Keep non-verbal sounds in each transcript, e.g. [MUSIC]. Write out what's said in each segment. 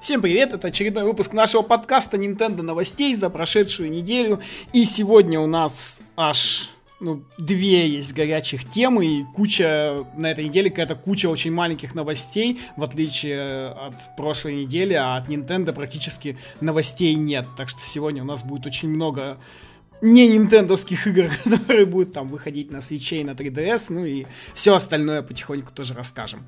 Всем привет, это очередной выпуск нашего подкаста Nintendo новостей за прошедшую неделю. И сегодня у нас аж ну, две есть горячих темы и куча, на этой неделе какая-то куча очень маленьких новостей, в отличие от прошлой недели, а от Nintendo практически новостей нет. Так что сегодня у нас будет очень много не нинтендовских игр, [LAUGHS] которые будут там выходить на свечей на 3DS, ну и все остальное потихоньку тоже расскажем.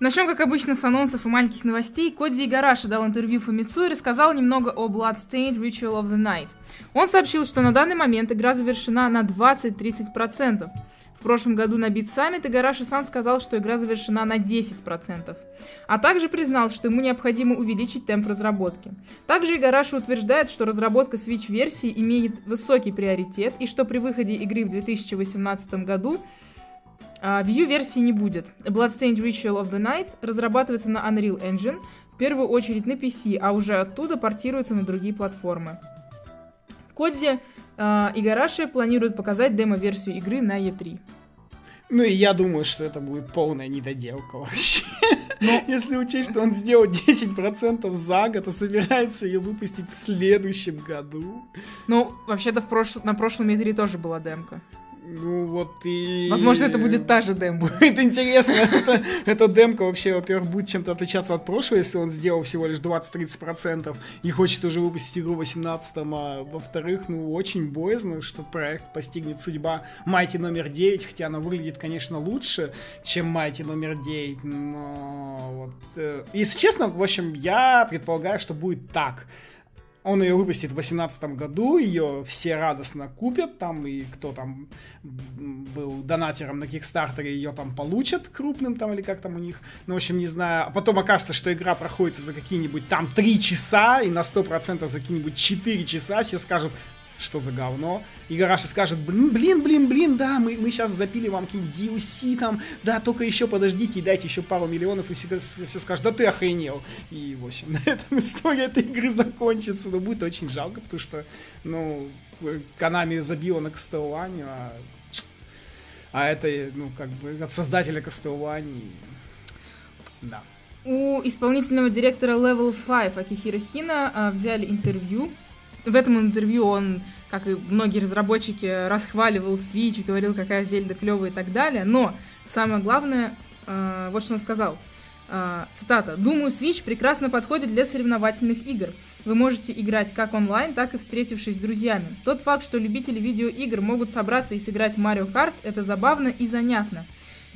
Начнем, как обычно, с анонсов и маленьких новостей. Кодзи Игараши дал интервью Фумицу и рассказал немного о Bloodstained Ritual of the Night. Он сообщил, что на данный момент игра завершена на 20-30%. В прошлом году на Beat Summit Игараши-сан сказал, что игра завершена на 10%. А также признал, что ему необходимо увеличить темп разработки. Также Игараши утверждает, что разработка Switch-версии имеет высокий приоритет и что при выходе игры в 2018 году а, View-версии не будет. Bloodstained Ritual of the Night разрабатывается на Unreal Engine, в первую очередь на PC, а уже оттуда портируется на другие платформы. Кодзи э, и Гараши планируют показать демо-версию игры на E3. Ну и я думаю, что это будет полная недоделка вообще. Но... [LAUGHS] Если учесть, что он сделал 10% за год, а собирается ее выпустить в следующем году. Ну, вообще-то в прош... на прошлом E3 тоже была демка. Ну вот и... Возможно, это будет та же демка. [LAUGHS] Будет интересно. это, эта демка вообще, во-первых, будет чем-то отличаться от прошлого, если он сделал всего лишь 20-30% и хочет уже выпустить игру в 18 а во-вторых, ну очень боязно, что проект постигнет судьба Майти номер 9, хотя она выглядит, конечно, лучше, чем Майти номер 9, но вот... Э, если честно, в общем, я предполагаю, что будет так. Он ее выпустит в 2018 году, ее все радостно купят, там и кто там был донатером на Кикстартере, ее там получат крупным там или как там у них, ну, в общем, не знаю. А потом окажется, что игра проходит за какие-нибудь там 3 часа, и на 100% за какие-нибудь 4 часа все скажут, что за говно. И Гараши скажет, блин, блин, блин, блин, да, мы, мы сейчас запили вам какие-нибудь DLC там, да, только еще подождите и дайте еще пару миллионов, и все, все скажут, да ты охренел. И, в общем, [LAUGHS] на этом история этой игры закончится, но будет очень жалко, потому что, ну, Канами забила на Кастелване, а, а это, ну, как бы, от создателя Кастелвани, да. У исполнительного директора Level 5 Акихира Хина взяли интервью в этом интервью он, как и многие разработчики, расхваливал Switch, говорил, какая Зельда клевая и так далее. Но самое главное, э, вот что он сказал. Э, цитата. «Думаю, Switch прекрасно подходит для соревновательных игр. Вы можете играть как онлайн, так и встретившись с друзьями. Тот факт, что любители видеоигр могут собраться и сыграть Mario Kart, это забавно и занятно.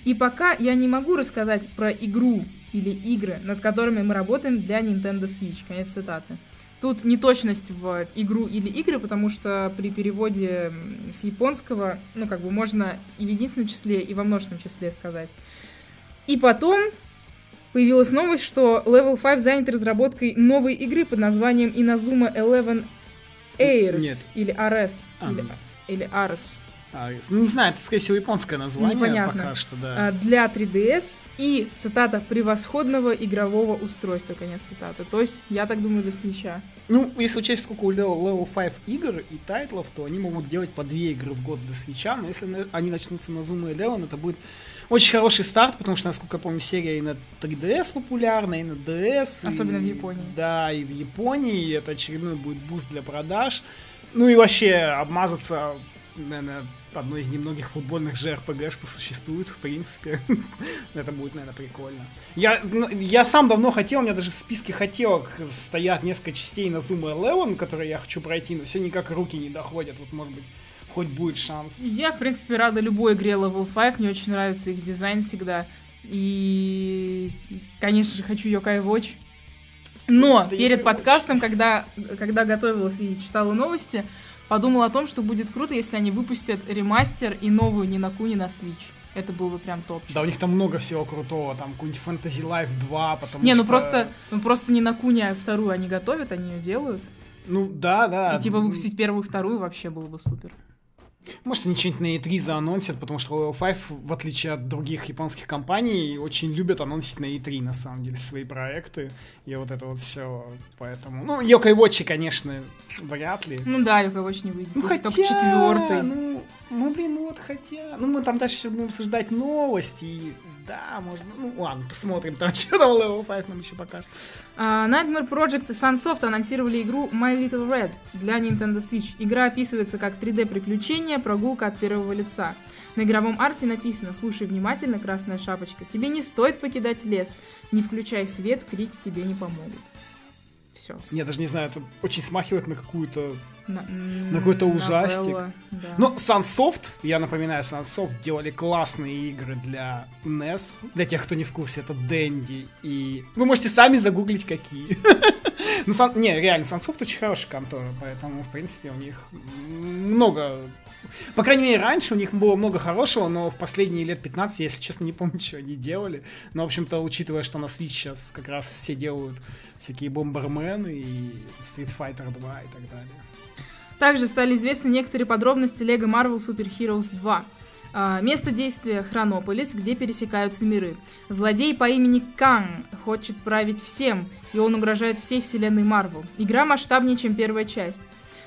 И пока я не могу рассказать про игру или игры, над которыми мы работаем для Nintendo Switch». Конец цитаты. Тут неточность в игру или игры, потому что при переводе с японского, ну, как бы можно и в единственном числе, и во множественном числе сказать. И потом появилась новость, что Level 5 занят разработкой новой игры под названием Inazuma Eleven Airs. Нет. Или RS. А, или, да. или Ars. А, не знаю, это, скорее всего, японское название Непонятно. пока что, да. А, для 3DS и, цитата, превосходного игрового устройства, конец цитаты. То есть, я так думаю, для свеча. Ну, если учесть, сколько у Level 5 игр и тайтлов, то они могут делать по две игры в год до свеча, но если они начнутся на Zoom и Leon, это будет очень хороший старт, потому что, насколько я помню, серия и на 3DS популярна, и на DS. Особенно и, в Японии. Да, и в Японии, и это очередной будет буст для продаж. Ну и вообще обмазаться, наверное, одно из немногих футбольных JRPG, что существует, в принципе. [LAUGHS] Это будет, наверное, прикольно. Я, ну, я сам давно хотел, у меня даже в списке хотелок стоят несколько частей Inazuma Eleven, которые я хочу пройти, но все никак руки не доходят. Вот, может быть, хоть будет шанс. Я, в принципе, рада любой игре Level 5, мне очень нравится их дизайн всегда. И, конечно же, хочу Yokai Watch. Но да перед подкастом, когда, когда готовилась и читала новости, подумал о том, что будет круто, если они выпустят ремастер и новую Нинакуни на Switch. Это было бы прям топ. Да, у них там много всего крутого, там какой-нибудь Fantasy Life 2, потому не, что... ну просто, ну просто не на Куни, а вторую они готовят, они ее делают. Ну да, да. И типа выпустить первую и вторую вообще было бы супер. Может, они что-нибудь на E3 заанонсят, потому что Level 5, в отличие от других японских компаний, очень любят анонсить на E3, на самом деле, свои проекты. И вот это вот все. Поэтому. Ну, Yokai Watch, конечно, вряд ли. Ну да, Yokai Watch не выйдет. Ну, хотя, только четвертый. Ну, ну, блин, ну вот хотя. Ну, мы там дальше будем обсуждать новости. И да, можно. Ну, ладно, посмотрим, там [LAUGHS] что там Level 5 нам еще покажет. Uh, Nightmare Project и Sunsoft анонсировали игру My Little Red для Nintendo Switch. Игра описывается как 3D-приключение, прогулка от первого лица. На игровом арте написано «Слушай внимательно, красная шапочка, тебе не стоит покидать лес, не включай свет, крики тебе не помогут». Все. Я даже не знаю, это очень смахивает на какую-то На, на какой-то ужастик. новелла, да. Но Sunsoft, я напоминаю, Sunsoft делали классные игры для NES. Для тех, кто не в курсе, это Дэнди. И вы можете сами загуглить, какие. [LAUGHS] Ну, Сан- не, реально, Sunsoft очень хорошая контора, поэтому, в принципе, у них много... По крайней мере, раньше у них было много хорошего, но в последние лет 15, я, если честно, не помню, [LAUGHS] что они делали. Но, в общем-то, учитывая, что на Switch сейчас как раз все делают всякие Бомбермены и Street Fighter 2 и так далее. Также стали известны некоторые подробности Lego Marvel Super Heroes 2. А, Место действия Хронополис, где пересекаются миры. Злодей по имени Кан хочет править всем, и он угрожает всей вселенной Марвел. Игра масштабнее, чем первая часть.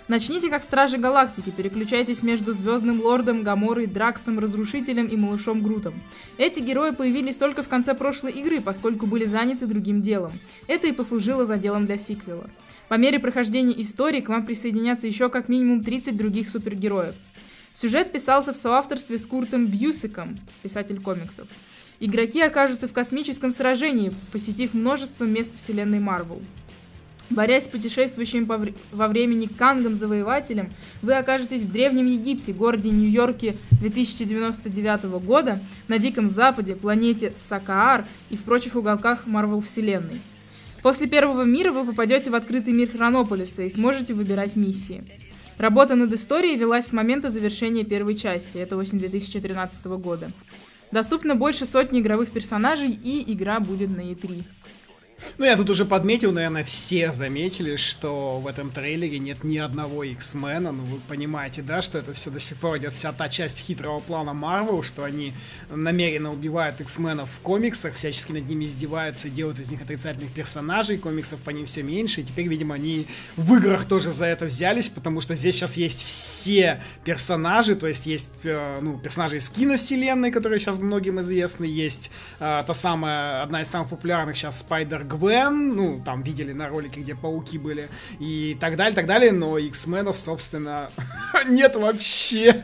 Начните как Стражи Галактики, переключайтесь между Звездным Лордом, Гаморой, Драксом, Разрушителем и Малышом Грутом. Эти герои появились только в конце прошлой игры, поскольку были заняты другим делом. Это и послужило заделом для сиквела. По мере прохождения истории к вам присоединятся еще как минимум 30 других супергероев. Сюжет писался в соавторстве с Куртом Бьюсиком, писатель комиксов. Игроки окажутся в космическом сражении, посетив множество мест вселенной Марвел. Борясь с путешествующим вре- во времени Кангом-завоевателем, вы окажетесь в Древнем Египте, городе Нью-Йорке 2099 года, на Диком Западе, планете Сакаар и в прочих уголках Марвел-вселенной. После первого мира вы попадете в открытый мир Хронополиса и сможете выбирать миссии. Работа над историей велась с момента завершения первой части, это осень 2013 года. Доступно больше сотни игровых персонажей, и игра будет на E E3. Ну, я тут уже подметил, наверное, все заметили, что в этом трейлере нет ни одного X-мена. Ну, вы понимаете, да, что это все до сих пор идет вся та часть хитрого плана Марвел, что они намеренно убивают X-менов в комиксах, всячески над ними издеваются, делают из них отрицательных персонажей, комиксов по ним все меньше, и теперь, видимо, они в играх тоже за это взялись, потому что здесь сейчас есть все персонажи, то есть есть, э, ну, персонажи из киновселенной, которые сейчас многим известны, есть э, та самая, одна из самых популярных сейчас Спайдер Гвен, ну, там видели на ролике, где пауки были, и так далее, так далее, но X-менов, собственно, [LAUGHS] нет вообще.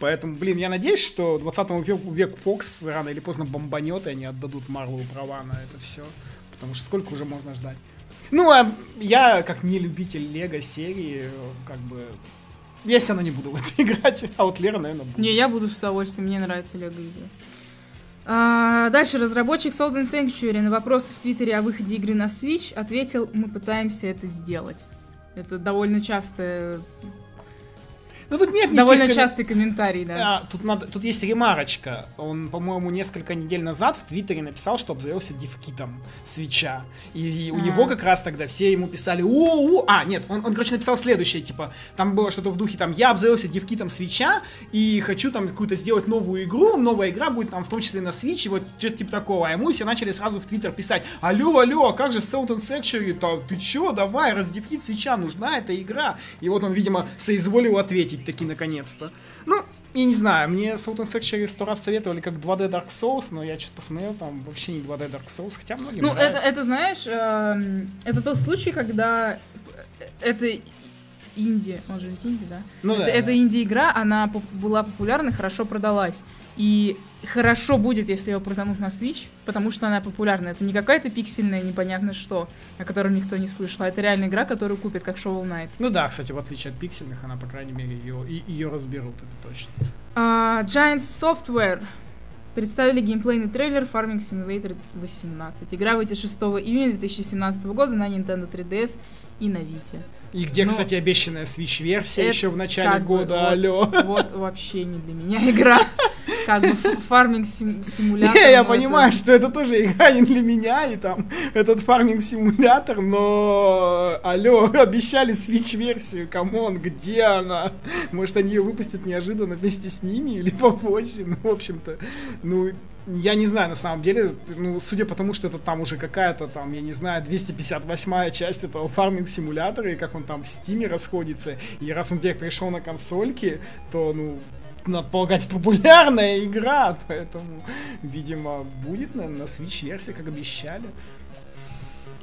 Поэтому, блин, я надеюсь, что 20 век, век Фокс рано или поздно бомбанет, и они отдадут Марвелу права на это все. Потому что сколько уже можно ждать? Ну, а я, как не любитель Лего серии, как бы... Я все равно не буду в это [LAUGHS] играть, а вот Лера, наверное, будет. Не, я буду с удовольствием, мне нравятся лего игры. А, дальше разработчик and Sanctuary на вопросы в Твиттере о выходе игры на Switch ответил, мы пытаемся это сделать. Это довольно часто, Ну, тут нет довольно никаких- частый комментарий, да. А, тут, надо, тут есть ремарочка. Он, по-моему, несколько недель назад в Твиттере написал, что обзавелся дивкитом свеча. И, и у А. него как раз тогда все ему писали о, о А, нет, он, он, короче, написал следующее, типа, там было что-то в духе, там, я обзавелся дивкитом свеча и хочу там какую-то сделать новую игру, новая игра будет там в том числе на Switch, и вот что-то типа такого. А ему все начали сразу в Твиттер писать, алло, алло, а как же Sound and Sanctuary, там, ты чё, давай, раз дивкит свеча, нужна эта игра. И вот он, видимо, соизволил ответить таки наконец-то. Ну, я не знаю, мне Salt and Sanctuary сто раз советовали как 2D Dark Souls, но я что-то посмотрел, там вообще не 2D Dark Souls, хотя многим Ну, это, нравится. это, знаешь, эм, это тот случай, когда это инди, он же ведь инди, да? Ну это, да, это да. инди-игра, она была популярна, хорошо продалась. И хорошо будет, если ее проданут на Switch, потому что она популярна. Это не какая-то пиксельная непонятно что, о котором никто не слышал, а это реальная игра, которую купят, как Shovel Knight. Ну да, кстати, в отличие от пиксельных, она, по крайней мере, ее, и, ее разберут, это точно. А, Giant Software представили геймплейный трейлер Farming Simulator 18. Игра выйдет 6 июня 2017 года на Nintendo 3DS и на Vita. И где, Ну, кстати, обещанная Switch-версия еще в начале как бы года, вот- алло. Вот вообще не для меня игра. [LAUGHS] Как бы f- farming сим- симулятор. Не, я понимаю, это- что это тоже игра не для меня, и там этот farming-симулятор, но, алло, [LAUGHS] обещали Switch-версию, come on, где она? Может, они ее выпустят неожиданно вместе с ними или [LAUGHS] попозже? Ну, в общем-то, ну, я не знаю, на самом деле, ну, судя по тому, что это там уже какая-то там, я не знаю, 258-я часть этого farming-симулятора, и как он там в стиме расходится, и раз он теперь пришел на консольки, то, ну, надо полагать, популярная игра, поэтому, видимо, будет, наверное, на Switch версия, как обещали.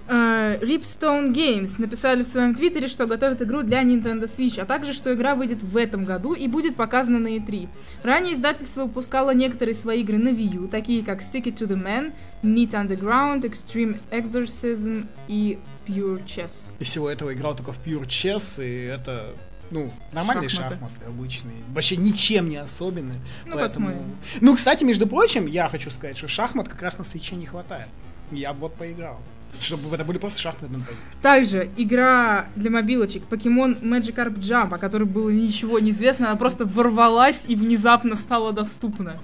Uh, Ripstone Games написали в своем твиттере, что готовят игру для Nintendo Switch, а также, что игра выйдет в этом году и будет показана на E3. Ранее издательство выпускало некоторые свои игры на Wii U, такие как Stick It To The Man, Neat Underground, Extreme Exorcism и Pure Chess. Из всего этого играл только в Pure Chess, и это ну, нормальные шахматы. шахматы обычные. Вообще ничем не особенные. Ну, поэтому... посмотрим. Ну, кстати, между прочим, я хочу сказать, что шахмат как раз на свече не хватает. Я вот поиграл. Чтобы это были просто шахматные бои. Также игра для мобилочек Pokemon Magikarp Jump, о которой было ничего не известно, она просто ворвалась и внезапно стала доступна.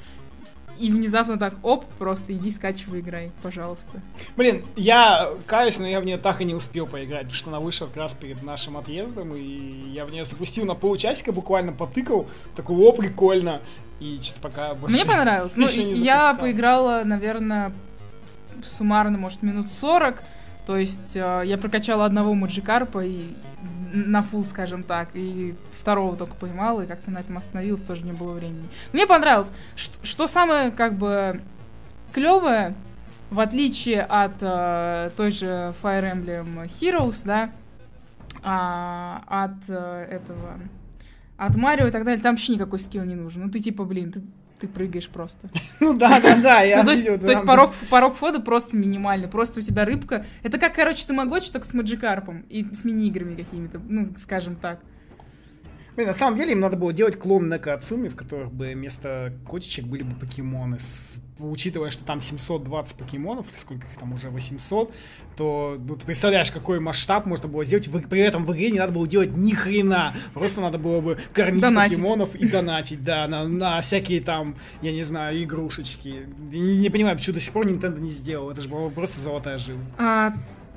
И внезапно так, оп, просто иди скачивай, играй, пожалуйста. Блин, я каюсь, но я в нее так и не успел поиграть, потому что она вышла как раз перед нашим отъездом, и я в нее запустил на полчасика, буквально потыкал, такой, о, прикольно, и что-то пока больше... Мне понравилось. Ну, я поиграла, наверное, суммарно, может, минут 40. То есть э, я прокачала одного Маджикарпа и на фул, скажем так, и второго только поймала, и как-то на этом остановилась, тоже не было времени. Мне понравилось. Что, что самое, как бы, клевое, в отличие от э, той же Fire Emblem Heroes, да, а, от э, этого, от Марио и так далее, там вообще никакой скилл не нужен. Ну, ты типа, блин, ты ты прыгаешь просто. [LAUGHS] Ну да, да, да, я ну, то есть, то есть порог, порог входа просто минимальный, просто у тебя рыбка. Это как, короче, ты могочи, только с маджикарпом и с мини-играми какими-то, ну, скажем так. Блин, на самом деле им надо было делать клон на Кацуми, в которых бы вместо котичек были бы покемоны. С, учитывая, что там 720 покемонов, сколько их там уже, 800, то ну, ты представляешь, какой масштаб можно было сделать. В, при этом в игре не надо было делать ни хрена. Просто надо было бы кормить донатить. покемонов и донатить, да, на, на всякие там, я не знаю, игрушечки. Не, не понимаю, почему до сих пор Nintendo не сделал. Это же была просто золотая жила. А,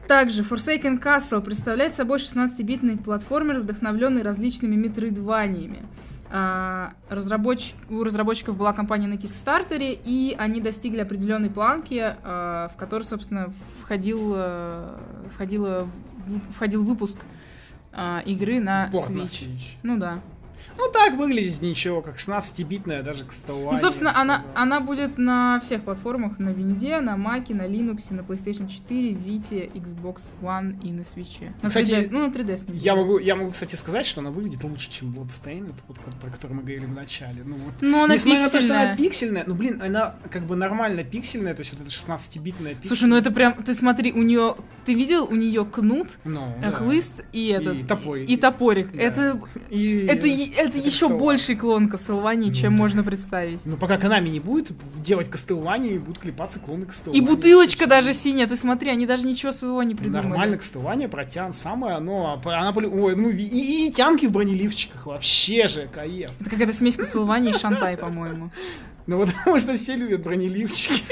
также Forsaken Castle представляет собой 16-битный платформер, вдохновленный различными метроидваниями. А, разработч... У разработчиков была компания на Кикстартере, и они достигли определенной планки, а, в которой, собственно, входил, а, входила, входил выпуск игры на Switch. на Switch. Ну да. Ну так выглядит ничего, как 16-битная, даже к столу. Ну, собственно, она, она будет на всех платформах, на Винде, на Маке, на Linux, на PlayStation 4, Vita, Xbox One и на Switch. На кстати, 3DS, ну на 3DS. Я могу, я могу, кстати, сказать, что она выглядит лучше, чем Bloodstained, вот, про который мы говорили в начале. Ну, вот, Но она несмотря пиксельная. на то, что она пиксельная, ну блин, она как бы нормально пиксельная, то есть вот это 16-битная пиксель. Слушай, ну это прям, ты смотри, у нее, ты видел, у нее кнут, ну, э, хлыст да. и этот. И топорик. И, и топорик. Да. Это, и, это, это, это еще больше лучший клон чем ну, можно представить. Ну, пока Konami не будет делать Castlevania, будут клепаться клоны Castlevania. И бутылочка даже синяя, ты смотри, они даже ничего своего не придумали. Нормально Castlevania, протян, самое оно, она, ой, ну, и, и, тянки в бронеливчиках, вообще же, каев. Это какая-то смесь Castlevania и Шантай, по-моему. Ну, потому что все любят бронеливчики.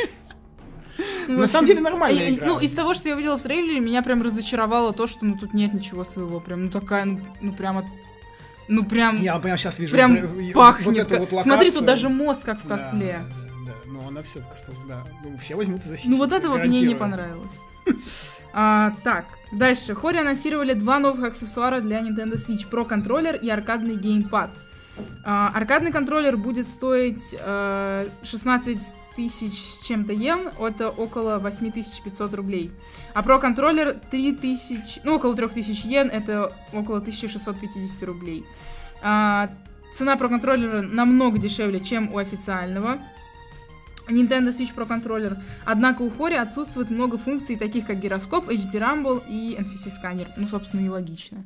Ну, На самом деле нормальная игра. Ну, из того, что я видела в трейлере, меня прям разочаровало то, что ну тут нет ничего своего. Прям, ну такая, ну, ну прямо ну прям... Я прям сейчас вижу. Прям вот, пахнет. Вот эту вот локацию. Смотри, тут даже мост как в косле. Да, да, да. Ну она все в косле, да. Ну, все возьмут и засисят. Ну вот это вот мне не понравилось. А, так, дальше. Хори анонсировали два новых аксессуара для Nintendo Switch. Pro контроллер и аркадный геймпад. А, аркадный контроллер будет стоить а, 16 тысяч с чем-то йен, это около 8500 рублей. А Pro контроллер 3000, ну около 3000 йен, это около 1650 рублей. А, цена Pro контроллера намного дешевле, чем у официального. Nintendo Switch Pro контроллер. Однако у Хори отсутствует много функций, таких как гироскоп, HD Rumble и NFC сканер. Ну, собственно, и логично.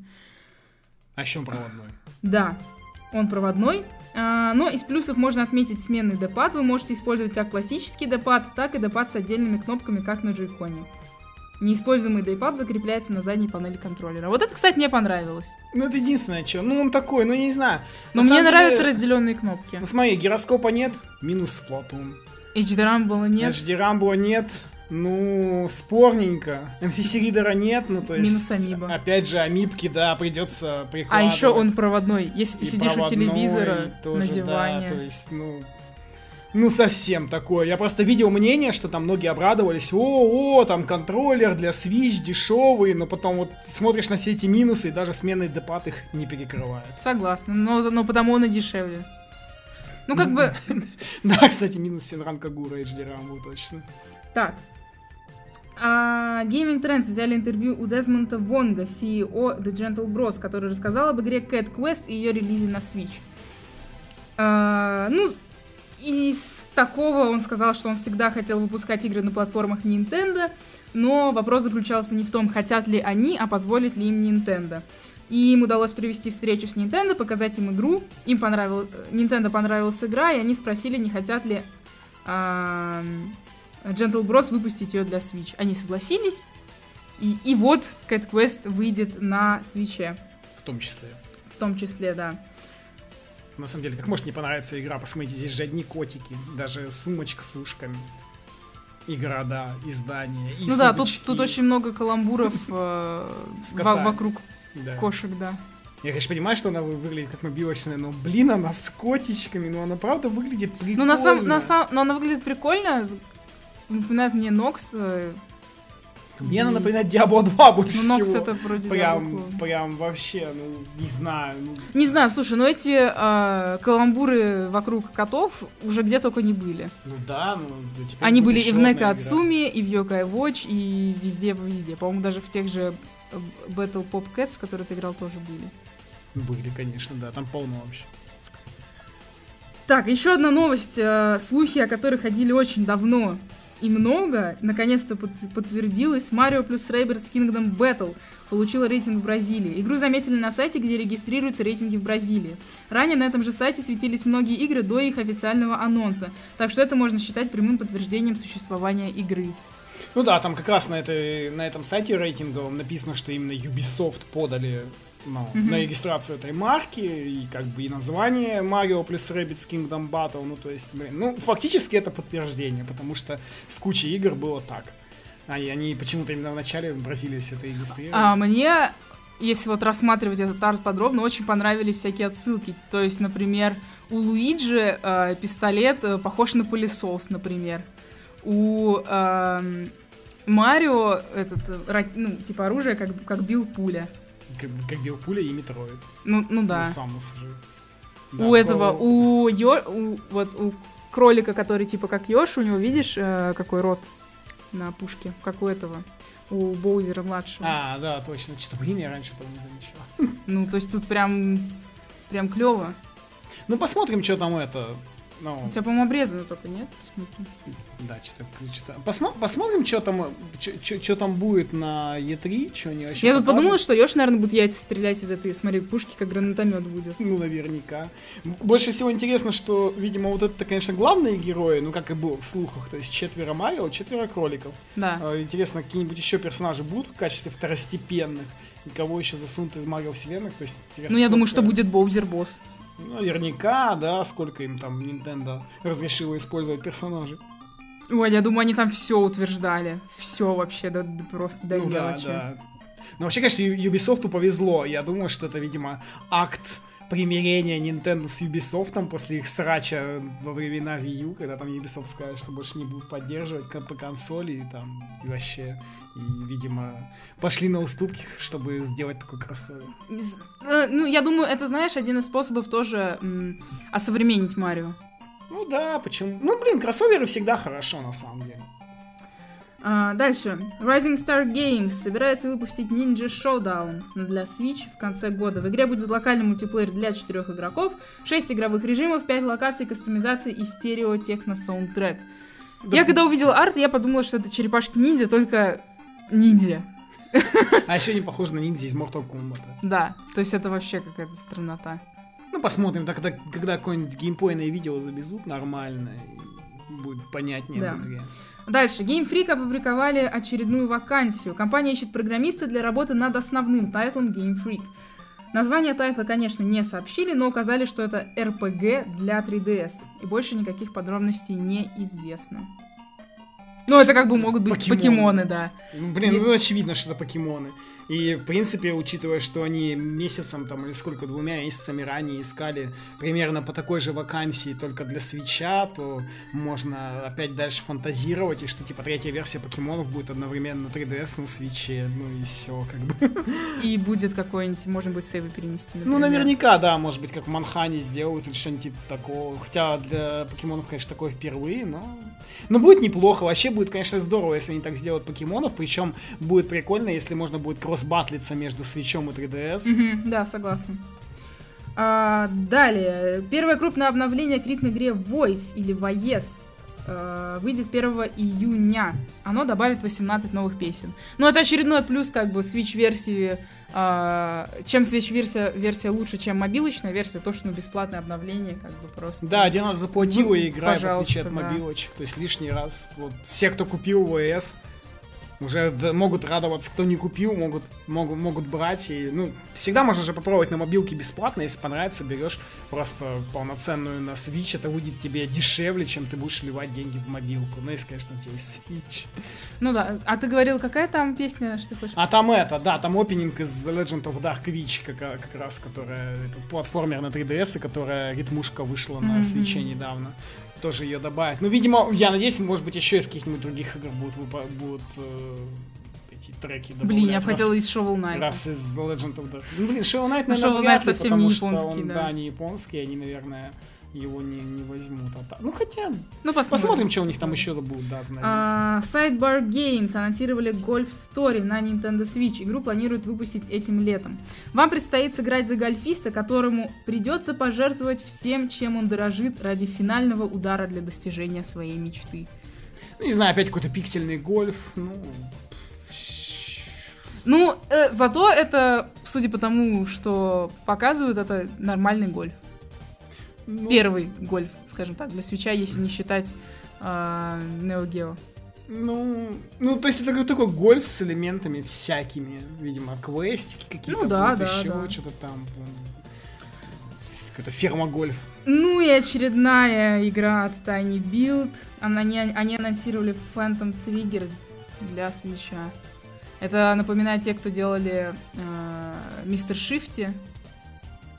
А еще он проводной. Да, он проводной. А, но из плюсов можно отметить сменный депад. Вы можете использовать как классический депад, так и депад с отдельными кнопками, как на джойконе. Неиспользуемый дейпад закрепляется на задней панели контроллера. Вот это, кстати, мне понравилось. Ну, это единственное, что. Ну, он такой, ну, я не знаю. Но на мне нравятся разделенные кнопки. Ну, смотри, гироскопа нет, минус Splatoon. HD Rumble нет. HD Rumble нет, ну, спорненько. NFC-ридера нет, ну то есть... Минус амиба. Опять же, амибки, да, придется прикладывать. А еще он проводной. Если ты и сидишь у телевизора тоже, на диване. Да, то есть, ну... Ну, совсем такое. Я просто видел мнение, что там многие обрадовались. О, о, там контроллер для Switch дешевый, но потом вот смотришь на все эти минусы, и даже сменный депат их не перекрывает. Согласна, но, но потому он и дешевле. Ну, как бы... [LAUGHS] Да, кстати, минус Синран Кагура HD RAM, точно. Так. А, Gaming Trends взяли интервью у Дезмонта Вонга, CEO The Gentle Bros, который рассказал об игре Cat Quest и ее релизе на Switch. А, ну, из такого он сказал, что он всегда хотел выпускать игры на платформах Nintendo, но вопрос заключался не в том, хотят ли они, а позволит ли им Nintendo. И им удалось провести встречу с Nintendo, показать им игру. Им понравилось, Nintendo понравилась игра, и они спросили, не хотят ли а, Gentle Bros выпустить ее для Switch. Они согласились, и, и вот Cat Quest выйдет на Switch. В том числе. В том числе, да. На самом деле, как может не понравиться игра? Посмотрите, здесь же одни котики, даже сумочка с ушками. Игра, да, издание. И ну да, тут, тут очень много каламбуров э, вокруг кошек, да. Я, конечно, понимаю, что она выглядит как мобилочная, но, блин, она с котичками, но она правда выглядит прикольно. Ну, на сам, на сам, но она выглядит прикольно, напоминает мне Нокс, э, мне она напоминает Diablo 2 больше ну, Нокс это вроде прям, прям вообще, ну, не знаю. Ну... Не знаю, слушай, но эти э, каламбуры вокруг котов уже где только не были. Ну да, ну... Они были и в Нека Ацуми, и в Yokai Watch, и везде-везде. По-моему, даже в тех же э, Battle Pop Cats, в которые ты играл, тоже были. Были, конечно, да, там полно вообще. Так, еще одна новость, э, слухи о которых ходили очень давно и много, наконец-то подтвердилось, Марио плюс Rabbids Kingdom Battle получила рейтинг в Бразилии. Игру заметили на сайте, где регистрируются рейтинги в Бразилии. Ранее на этом же сайте светились многие игры до их официального анонса, так что это можно считать прямым подтверждением существования игры. Ну да, там как раз на, этой, на этом сайте рейтинговом написано, что именно Ubisoft подали ну, mm-hmm. на регистрацию этой марки, и как бы и название Mario плюс Rabbids Kingdom Battle, ну, то есть, блин, ну, фактически это подтверждение, потому что с кучей игр было так. Они, они почему-то именно в начале в Бразилии все это регистрировали. А мне, если вот рассматривать этот арт подробно, очень понравились всякие отсылки. То есть, например, у Луиджи э, пистолет э, похож на пылесос, например. У э, Марио этот, э, ну, типа оружие, как, как бил пуля как, как и метроид. Ну, ну да. Самус же. Да, у этого, у, Йо, у, вот, у кролика, который типа как Ёж, у него, видишь, э, какой рот на пушке, как у этого, у Боузера младшего. А, да, точно. Что-то, блин, я раньше этого не замечал. Ну, то есть тут прям, прям клево. Ну, посмотрим, что там это, ну, У тебя, по-моему, обрезано только, нет? Посмотрим. Да, что-то... что Посмо... Посмотрим, что там, что там будет на Е3, что они вообще Я тут подумала, что Ёж, наверное, будет яйца стрелять из этой, смотри, пушки, как гранатомет будет. Ну, наверняка. Больше всего интересно, что, видимо, вот это, конечно, главные герои, ну, как и было в слухах, то есть четверо Марио, четверо кроликов. Да. А, интересно, какие-нибудь еще персонажи будут в качестве второстепенных? Кого еще засунут из Марио вселенных? То есть, интересно, ну, я думаю, что будет Боузер босс. Наверняка, да, сколько им там Nintendo разрешило использовать персонажей. Ой, я думаю, они там все утверждали. Все вообще, да, да просто до ну, мелочи. Да, да. Ну, вообще, конечно, Ubisoft повезло. Я думаю, что это, видимо, акт примирения Nintendo с Ubisoft после их срача во времена Wii U, когда там Ubisoft сказали, что больше не будут поддерживать по консоли и там и вообще и, видимо, пошли на уступки, чтобы сделать такой кроссовер. Э, ну, я думаю, это, знаешь, один из способов тоже м- осовременить Марио. Ну да, почему? Ну, блин, кроссоверы всегда хорошо, на самом деле. А, дальше. Rising Star Games собирается выпустить Ninja Showdown для Switch в конце года. В игре будет локальный мультиплеер для четырех игроков, 6 игровых режимов, 5 локаций, кастомизации и стерео-техно-саундтрек. Да. Я когда увидела арт, я подумала, что это черепашки-ниндзя, только ниндзя. А еще не похоже на ниндзя из Mortal Kombat. Да, то есть это вообще какая-то страннота. Ну, посмотрим, тогда, когда какое-нибудь геймплейное видео завезут нормально, будет понятнее да. в игре. Дальше. Game Freak опубликовали очередную вакансию. Компания ищет программиста для работы над основным тайтлом Game Freak. Название тайтла, конечно, не сообщили, но указали, что это RPG для 3DS. И больше никаких подробностей не известно. Ну, это как бы могут быть покемоны, покемоны да. Ну, блин, ну очевидно, что это покемоны. И, в принципе, учитывая, что они месяцем там или сколько, двумя месяцами ранее искали примерно по такой же вакансии только для свеча, то можно опять дальше фантазировать, и что типа третья версия покемонов будет одновременно на 3DS на свече, ну и все, как бы. И будет какой-нибудь, можно будет сейвы перенести. Например. Ну, наверняка, да, может быть, как в Манхане сделают или что-нибудь типа такого. Хотя для покемонов, конечно, такое впервые, но... Но будет неплохо. Вообще будет, конечно, здорово, если они так сделают покемонов. Причем будет прикольно, если можно будет кросс-батлиться между свечом и 3DS. Угу, да, согласна. А, далее. Первое крупное обновление к ритм-игре Voice или Voice э, выйдет 1 июня. Оно добавит 18 новых песен. Ну, это очередной плюс, как бы, Switch-версии. Э, чем Switch-версия версия лучше, чем мобилочная версия, то, что ну, бесплатное обновление, как бы просто. Да, один раз заплатил и играет, в отличие от мобилочек. Да. То есть лишний раз. Вот, все, кто купил ВС, уже могут радоваться, кто не купил, могут, могут, могут брать. И, ну, всегда можно же попробовать на мобилке бесплатно, если понравится, берешь просто полноценную на Switch, это будет тебе дешевле, чем ты будешь вливать деньги в мобилку. Ну, если, конечно, у тебя есть Switch. Ну да, а ты говорил, какая там песня, что хочешь? А там это, да, там опенинг из The Legend of Dark Witch, как, как раз, которая, это платформер на 3DS, которая ритмушка вышла mm-hmm. на Switch недавно тоже ее добавить. Ну, видимо, я надеюсь, может быть, еще из каких-нибудь других игр будут, будут э, эти треки добавлять. Блин, я бы хотела из Shovel Knight. Раз из Legend of the... Ну, блин, Shovel Knight, наверное, Shovel Knight совсем не японский, он, да. да, не японский, они, наверное, его не, не возьмут. А так. Ну хотя, ну, посмотрим. посмотрим, что у них там еще будет, да, знаете. А, Sidebar Games анонсировали Golf Story на Nintendo Switch. Игру планируют выпустить этим летом. Вам предстоит сыграть за гольфиста, которому придется пожертвовать всем, чем он дорожит, ради финального удара для достижения своей мечты. Ну, не знаю, опять какой-то пиксельный гольф, ну... Ну, э, зато это, судя по тому, что показывают, это нормальный гольф. Ну... Первый гольф, скажем так, для свеча, если не считать э, Neo Geo. Ну, ну, то есть это такой гольф с элементами всякими, видимо, квестики какие-то, ну, да, да, еще да. что-то там. Какая-то ферма гольф. Ну и очередная игра от Tiny Build. Она не, они анонсировали Phantom Trigger для свеча. Это напоминает те, кто делали Мистер э, Шифти.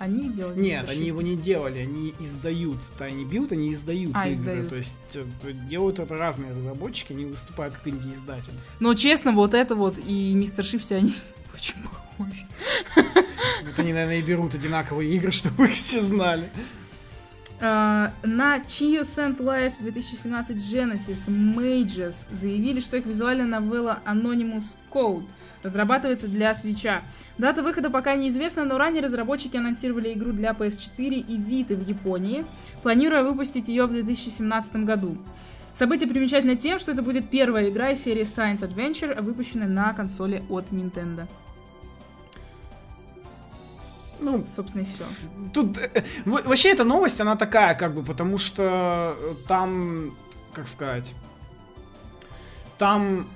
Они делали? Нет, они его не делали, они издают. Tiny Build, они издают а, игры. Издают. То есть э, делают это разные разработчики, они выступают как инди-издатель. Но честно, вот это вот и Мистер Шифти, они [LAUGHS] очень похожи. [LAUGHS] Вот они, наверное, и берут одинаковые игры, [LAUGHS] чтобы их все знали. Uh, на Chio Sand Life 2017 Genesis Mages заявили, что их визуальная новелла Anonymous Code — разрабатывается для свеча. Дата выхода пока неизвестна, но ранее разработчики анонсировали игру для PS4 и Vita в Японии, планируя выпустить ее в 2017 году. Событие примечательно тем, что это будет первая игра из серии Science Adventure, выпущенная на консоли от Nintendo. Ну, собственно, и все. Тут э, вообще эта новость, она такая, как бы, потому что там, как сказать, там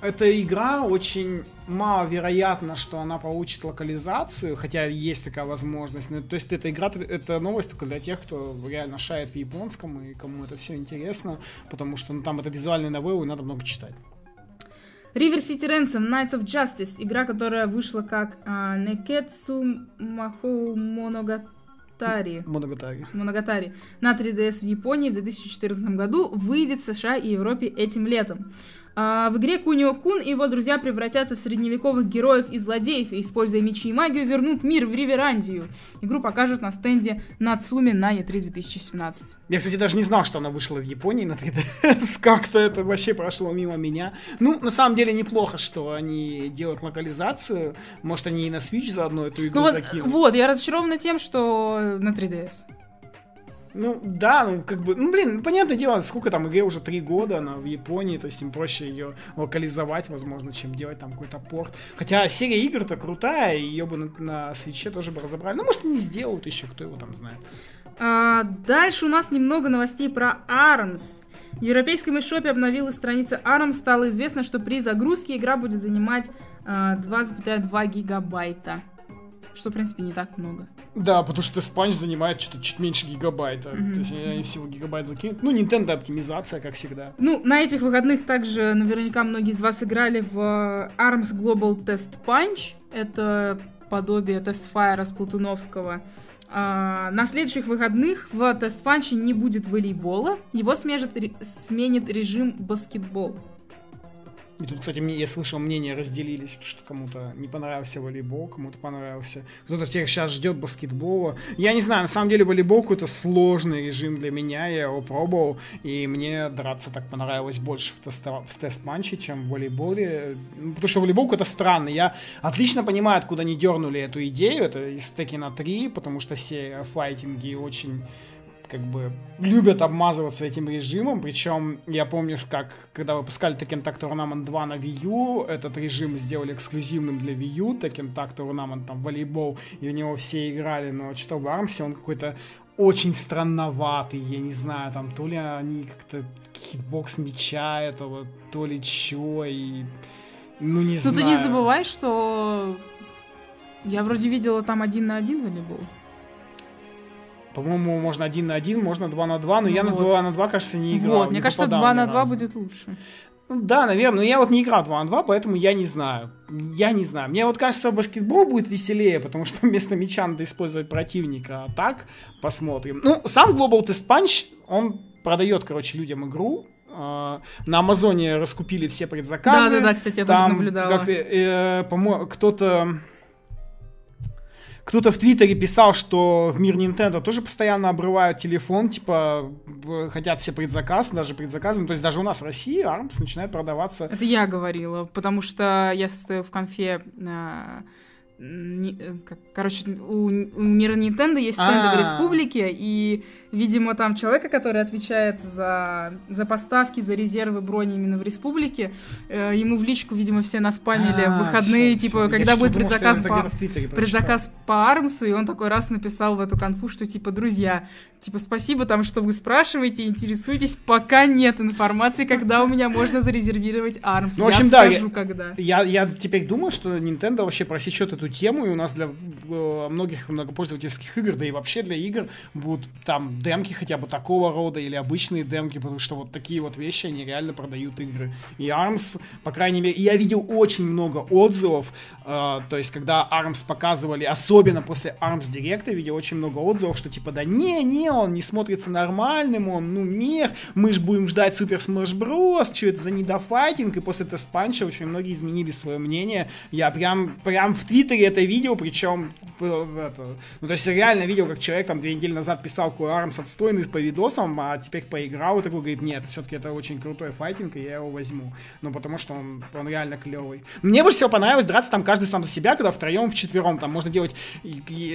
эта игра очень маловероятно, что она получит локализацию, хотя есть такая возможность. Но, то есть эта игра, это новость только для тех, кто реально шает в японском и кому это все интересно, потому что ну, там это визуальные новеллы, и надо много читать. River City Ransom Knights of Justice, игра, которая вышла как uh, Neketsu Mahou Monogatari. Monogatari. Monogatari на 3DS в Японии в 2014 году, выйдет в США и Европе этим летом. А, в игре Кунио Кун и его друзья превратятся в средневековых героев и злодеев и, используя мечи и магию, вернут мир в Риверандию. Игру покажут на стенде Нацуми на E3 2017. Я, кстати, даже не знал, что она вышла в Японии на 3DS. [LAUGHS] Как-то это вообще прошло мимо меня. Ну, на самом деле, неплохо, что они делают локализацию. Может, они и на Switch заодно эту игру ну, вот, закинут. Вот, я разочарована тем, что на 3DS. Ну, да, ну, как бы, ну, блин, ну, понятное дело, сколько там игре уже три года, она в Японии, то есть им проще ее локализовать, возможно, чем делать там какой-то порт. Хотя серия игр-то крутая, ее бы на, на свече тоже бы разобрали. Ну, может, не сделают еще, кто его там знает. А, дальше у нас немного новостей про ARMS. В европейском eShop обновилась страница ARMS, стало известно, что при загрузке игра будет занимать а, 2,2 гигабайта. Что, в принципе, не так много. Да, потому что спанч занимает что-то чуть меньше гигабайта. Mm-hmm. То есть они всего гигабайт закинут. Ну, Nintendo оптимизация, как всегда. Ну, на этих выходных также наверняка многие из вас играли в ARMS Global Test Punch. Это подобие тест-файра с Платуновского. А, на следующих выходных в тест-панче не будет волейбола, его сменит, сменит режим баскетбол. И тут, кстати, мне, я слышал, мнения разделились, потому что кому-то не понравился волейбол, кому-то понравился. Кто-то теперь сейчас ждет баскетбола. Я не знаю, на самом деле волейбол какой-то сложный режим для меня, я его пробовал, и мне драться так понравилось больше в, тест в тест-матче, чем в волейболе. Ну, потому что волейбол какой-то странный. Я отлично понимаю, откуда они дернули эту идею, это из Текина 3, потому что все файтинги очень как бы любят обмазываться этим режимом, причем я помню, как когда выпускали Tekken Tag Tournament 2 на Wii U, этот режим сделали эксклюзивным для Wii U, Tekken Tag Tournament, там, волейбол, и в него все играли, но что в Армсе он какой-то очень странноватый, я не знаю, там, то ли они как-то hitbox мяча этого, то ли чё, и... Ну, не Но знаю. Ну, ты не забывай, что я вроде видела там один на один волейбол. По-моему, можно один на один, можно два на два, но ну я вот. на два на два, кажется, не играл. Вот, мне кажется, два на два будет лучше. Ну, да, наверное, но я вот не играл 2 на 2, поэтому я не знаю. Я не знаю. Мне вот кажется, баскетбол будет веселее, потому что [LAUGHS] вместо мяча надо использовать противника. А так, посмотрим. Ну, сам Global Test Punch, он продает, короче, людям игру, а, на Амазоне раскупили все предзаказы. Да, да, да, кстати, я Там, тоже наблюдала. Как, э, по кто-то кто-то в Твиттере писал, что в мир Nintendo тоже постоянно обрывают телефон, типа, хотят все предзаказ, даже предзаказами. То есть даже у нас в России ARMS начинает продаваться. Это я говорила, потому что я состою в конфе э, короче, у, у мира Nintendo есть стенды в а. республике, и, видимо, там человека, который отвечает за, за поставки, за резервы брони именно в республике, э, ему в личку, видимо, все наспамили в выходные, типа, когда будет предзаказ, по, предзаказ по Армсу, и он такой раз написал в эту конфу, что, типа, друзья, типа, спасибо там, что вы спрашиваете, интересуетесь, пока нет информации, когда у меня можно зарезервировать Армс. Ну, в общем, я да, скажу, я, когда. Я, я теперь думаю, что Nintendo вообще просечет эту тему, и у нас для э, многих многопользовательских игр, да и вообще для игр будут там демки хотя бы такого рода или обычные демки, потому что вот такие вот вещи, они реально продают игры. И ARMS, по крайней мере, я видел очень много отзывов, э, то есть когда ARMS показывали, особенно после ARMS я видел очень много отзывов, что типа, да не, не, он не смотрится нормальным, он, ну, мех, мы ж будем ждать Супер Smash Bros, что это за недофайтинг, и после тест-панча очень многие изменили свое мнение. Я прям, прям в Твиттере это видел, причем это, ну, то есть реально видел, как человек там две недели назад писал, какой Армс отстойный по видосам, а теперь поиграл и такой говорит, нет, все-таки это очень крутой файтинг, и я его возьму. Ну, потому что он, он реально клевый. Мне больше всего понравилось драться там каждый сам за себя, когда втроем, вчетвером, там можно делать,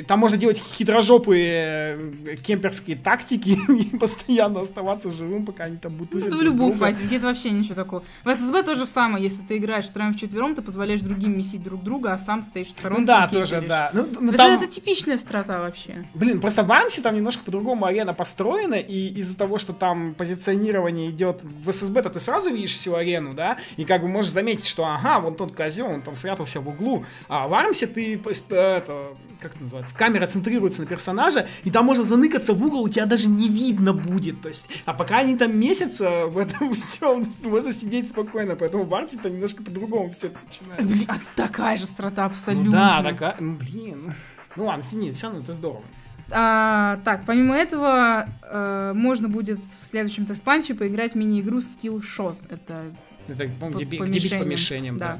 там можно делать хитрожопые э, кемперские тактики [LAUGHS] и постоянно оставаться живым, пока они там будут Ну, это в любом файтинге, это вообще ничего такого. В ССБ то же самое, если ты играешь втроем вчетвером, ты позволяешь другим месить друг друга, а сам стоишь в сторонке. Ну да, тоже, да. Ну, ну, это, там... это типичная страта вообще. Блин, просто в Амсе там немножко по-другому арена построена, и из-за того, что там позиционирование идет в ССБ-то ты сразу видишь всю арену, да, и как бы можешь заметить, что ага, вон тот козел, он там спрятался в углу, а в Армсе ты, это, как это называется, камера центрируется на персонажа, и там можно заныкаться в угол, у тебя даже не видно будет, то есть, а пока они там месяца [LAUGHS] в этом всем, можно сидеть спокойно, поэтому в Армсе-то немножко по-другому все начинает. Блин, а такая же страта абсолютно. Ну да, такая, ну блин, ну ладно, сиди, все равно это здорово. А, так, помимо этого, э, можно будет в следующем тест-панче поиграть в мини-игру Skill Shot. Это, это по, где, по, где бить по мишеням, да. да.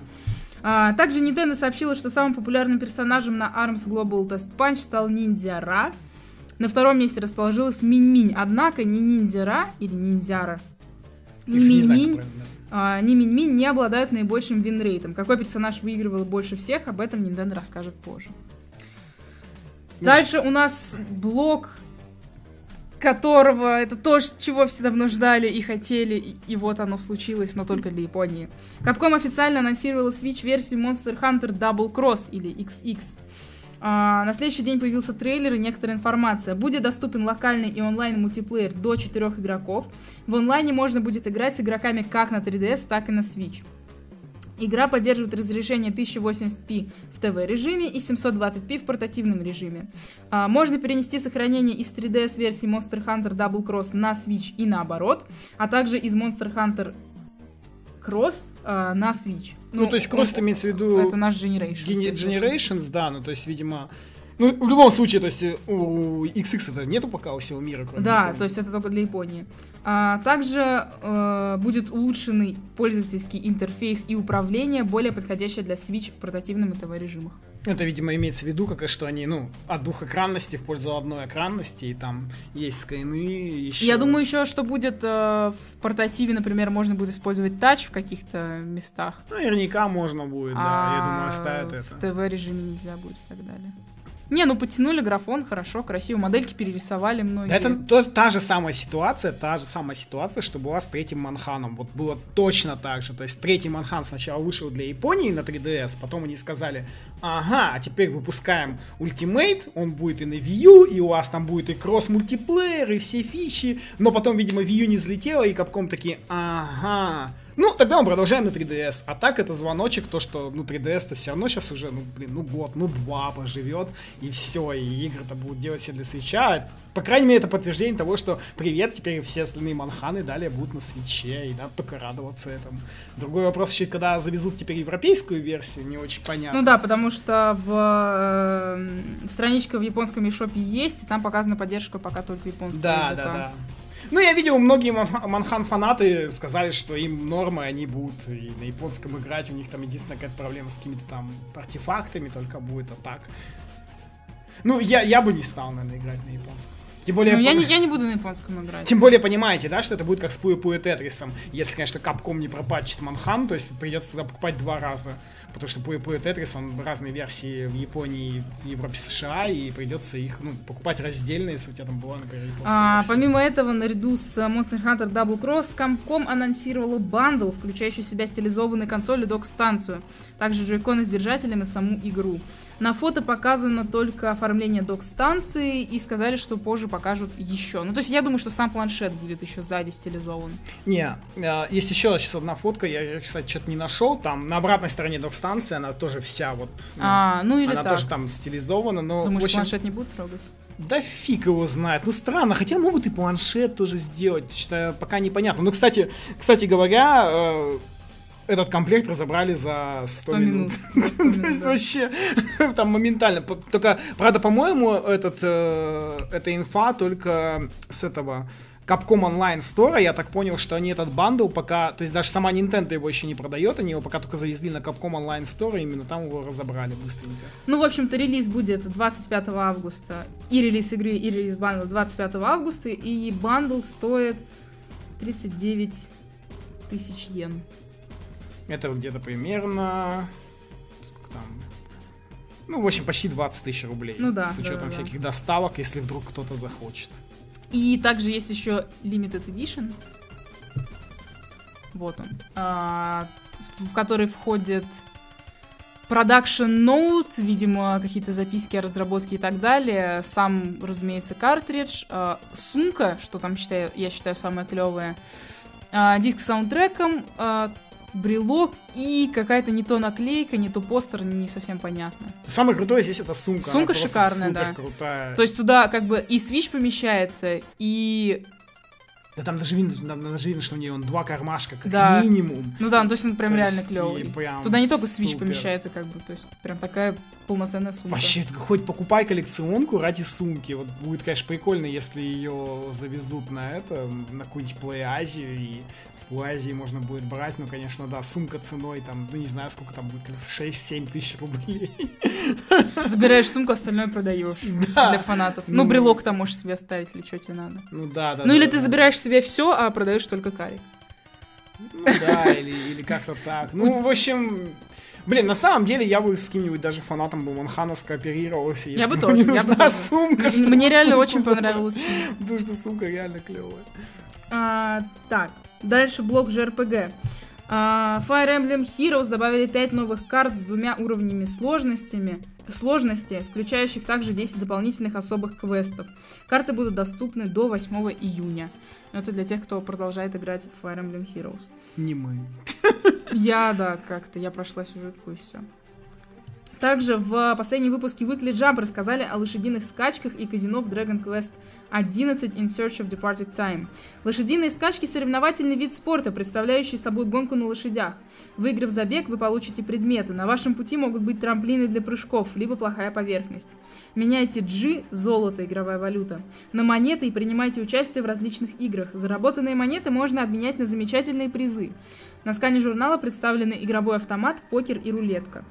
А, также Nintendo сообщила, что самым популярным персонажем на ARMS Global Test Punch стал Ниндзя Ра. На втором месте расположилась Минь-Минь, однако ни Ниндзя Ра или Ниндзяра, ни Минь-Минь, а, ни Минь-Минь не обладают наибольшим винрейтом. Какой персонаж выигрывал больше всех, об этом Nintendo расскажет позже. Дальше у нас блок, которого это то, чего все давно ждали и хотели, и, и вот оно случилось, но только для Японии. Capcom официально анонсировала Switch-версию Monster Hunter Double Cross или XX. А, на следующий день появился трейлер и некоторая информация. Будет доступен локальный и онлайн мультиплеер до четырех игроков. В онлайне можно будет играть с игроками как на 3DS, так и на Switch. Игра поддерживает разрешение 1080p в ТВ-режиме и 720p в портативном режиме. А, можно перенести сохранение из 3DS-версии Monster Hunter Double Cross на Switch и наоборот, а также из Monster Hunter Cross а, на Switch. Ну, то есть Cross это имеется в виду... Это наш Generations. Gen- Generations, да, ну то есть, видимо... Ну, в любом случае, то есть у XX это нету пока у всего мира, кроме Да, Японии. то есть это только для Японии. А, также э, будет улучшенный пользовательский интерфейс и управление, более подходящее для Switch в портативном и ТВ-режимах. Это, видимо, имеется в виду, как что они, ну, от двухэкранности в пользу одной экранности, и там есть скайны, еще... Я думаю еще, что будет э, в портативе, например, можно будет использовать тач в каких-то местах. Наверняка можно будет, да, я думаю, а оставят в это. ТВ-режиме нельзя будет и так далее. Не, ну подтянули графон, хорошо, красиво, модельки перерисовали многие. Это то, та же самая ситуация, та же самая ситуация, что была с третьим Манханом. Вот было точно так же. То есть третий Манхан сначала вышел для Японии на 3DS, потом они сказали, ага, а теперь выпускаем Ultimate, он будет и на Wii U, и у вас там будет и кросс-мультиплеер, и все фичи. Но потом, видимо, Wii U не взлетело, и Capcom такие, ага, ну, тогда мы продолжаем на 3DS. А так это звоночек, то, что, ну, 3DS-то все равно сейчас уже, ну, блин, ну, год, ну, два поживет, и все, и игры-то будут делать все для свеча. По крайней мере, это подтверждение того, что привет, теперь все остальные манханы далее будут на свече, и надо только радоваться этому. Другой вопрос еще, когда завезут теперь европейскую версию, не очень понятно. Ну да, потому что в э, страничка в японском eShop есть, и там показана поддержка пока только японского Да, языка. да, да. Ну, я видел, многие Ман- Манхан-фанаты сказали, что им нормы, они будут и на японском играть, у них там единственная какая-то проблема с какими-то там артефактами только будет, а так. Ну, я, я бы не стал, наверное, играть на японском. Тем более, Ну, я, не, я не буду на японском играть. Тем более понимаете, да, что это будет как с Пуэ Пуэ Тетрисом. Если, конечно, Капком не пропатчит Манхан, то есть придется тогда покупать два раза. Потому что Пуэ Пуэ Тетрис, он разные версии в Японии, в Европе, США, и придется их ну, покупать раздельно, если у тебя там была, например, японская А, версия. помимо этого, наряду с Monster Hunter Double Cross, Capcom анонсировала бандл, включающий в себя стилизованные консоли и док-станцию, также джойконы с держателем и саму игру. На фото показано только оформление док-станции и сказали, что позже покажут еще. Ну, то есть я думаю, что сам планшет будет еще сзади стилизован. Не, э, есть еще сейчас одна фотка, я, ее, кстати, что-то не нашел. Там на обратной стороне док-станции, она тоже вся вот... ну, А, ну или она так. тоже там стилизована, но... Думаешь, общем, планшет не будут трогать? Да фиг его знает. Ну странно, хотя могут и планшет тоже сделать. Считаю, пока непонятно. Ну, кстати, кстати говоря, э, этот комплект разобрали за 100, 100 минут. 100 [LAUGHS] То минут, есть да. вообще [LAUGHS] там моментально. Только, правда, по-моему, этот, э, эта инфа только с этого Capcom Online Store, я так понял, что они этот бандл пока, то есть даже сама Nintendo его еще не продает, они его пока только завезли на Capcom Online Store, и именно там его разобрали быстренько. Ну, в общем-то, релиз будет 25 августа. И релиз игры, и релиз бандла 25 августа. И бандл стоит 39 тысяч йен. Это где-то примерно... Сколько там? Ну, в общем, почти 20 тысяч рублей. Ну да, С да, учетом да, да. всяких доставок, если вдруг кто-то захочет. И также есть еще Limited Edition. Вот он. А, в который входит Production Note, видимо, какие-то записки о разработке и так далее. Сам, разумеется, картридж. а, сумка, что там считаю, я считаю самое клевое. а, диск с саундтреком, а, брелок и какая-то не то наклейка, не то постер, не совсем понятно. Самое крутое здесь это сумка. Сумка шикарная, да. крутая. То есть туда как бы и Switch помещается, и Да там даже видно, там даже видно, что у нее он два кармашка, как Да. минимум. Ну да, ну, то есть он прям То реально клевый. прям Туда не только Switch супер. помещается, как бы, то есть прям такая полноценная сумка. Вообще, хоть покупай коллекционку ради сумки. Вот будет, конечно, прикольно, если ее завезут на это, на какую-нибудь Play Азию, и с Play Азии можно будет брать. Ну, конечно, да, сумка ценой, там, ну, не знаю, сколько там будет, 6-7 тысяч рублей. Забираешь сумку, остальное продаешь Да. для фанатов. Ну, Ну. брелок там можешь себе оставить или что тебе надо. Ну, да, да. ну, да, или да, ты да. забираешь себе все, а продаешь только карик. Ну, да, или, или как-то так. Ну, в общем... Блин, на самом деле я бы с кем-нибудь даже фанатом бы Манхана скооперировался, если Я бы тоже, не я бы нужна тоже. сумка. Мне реально очень забрать. понравилась. Потому что сумка реально клевая. А, так, дальше блок JRPG. А, Fire Emblem Heroes добавили 5 новых карт с двумя уровнями сложностями, сложности, включающих также 10 дополнительных особых квестов. Карты будут доступны до 8 июня. Это для тех, кто продолжает играть в Fire Emblem Heroes. Не мы. Я, да, как-то, я прошла сюжетку и все. Также в последнем выпуске Weekly Jump рассказали о лошадиных скачках и казино в Dragon Quest 11 In Search of Departed Time. Лошадиные скачки – соревновательный вид спорта, представляющий собой гонку на лошадях. Выиграв забег, вы получите предметы. На вашем пути могут быть трамплины для прыжков, либо плохая поверхность. Меняйте G – золото, игровая валюта, на монеты и принимайте участие в различных играх. Заработанные монеты можно обменять на замечательные призы. На скане журнала представлены игровой автомат, покер и рулетка.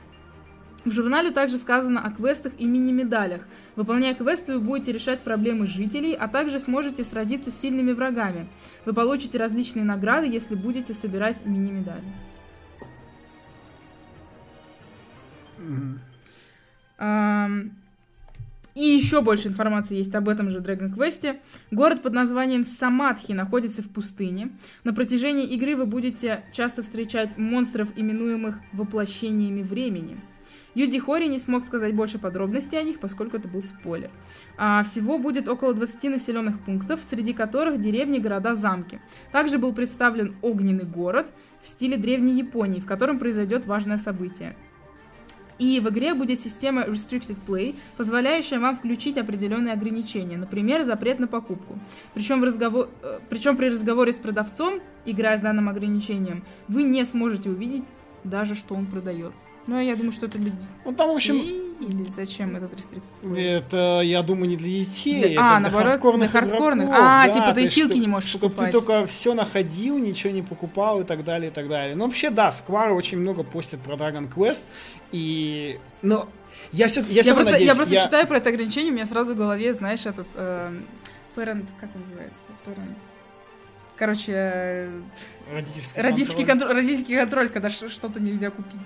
В журнале также сказано о квестах и мини-медалях. Выполняя квесты, вы будете решать проблемы жителей, а также сможете сразиться с сильными врагами. Вы получите различные награды, если будете собирать мини-медали. Mm-hmm. И еще больше информации есть об этом же Dragon Quest. Город под названием Самадхи находится в пустыне. На протяжении игры вы будете часто встречать монстров, именуемых воплощениями времени – Юди Хори не смог сказать больше подробностей о них, поскольку это был спойлер. А, всего будет около 20 населенных пунктов, среди которых деревни, города, замки. Также был представлен огненный город в стиле древней Японии, в котором произойдет важное событие. И в игре будет система Restricted Play, позволяющая вам включить определенные ограничения, например, запрет на покупку. Причем, в разговор... Э, Причем при разговоре с продавцом, играя с данным ограничением, вы не сможете увидеть даже, что он продает. Ну, я думаю, что это для детей. Ну, там, в общем... Или зачем этот рестрикт? Это, я думаю, не для детей. Для... Это а, для наоборот, хардкорных для хардкорных. Игроков, а, да, типа ты чтоб, не можешь чтобы покупать. ты только все находил, ничего не покупал и так далее, и так далее. Но вообще, да, Сквары очень много постят про Dragon Quest. И... Но я все, я, я просто, надеюсь, я просто я... читаю про это ограничение, у меня сразу в голове, знаешь, этот... Э, parent, как он называется? Parent. Короче, э, родительский, родительский контроль. контроль, родительский контроль, когда что-то нельзя купить.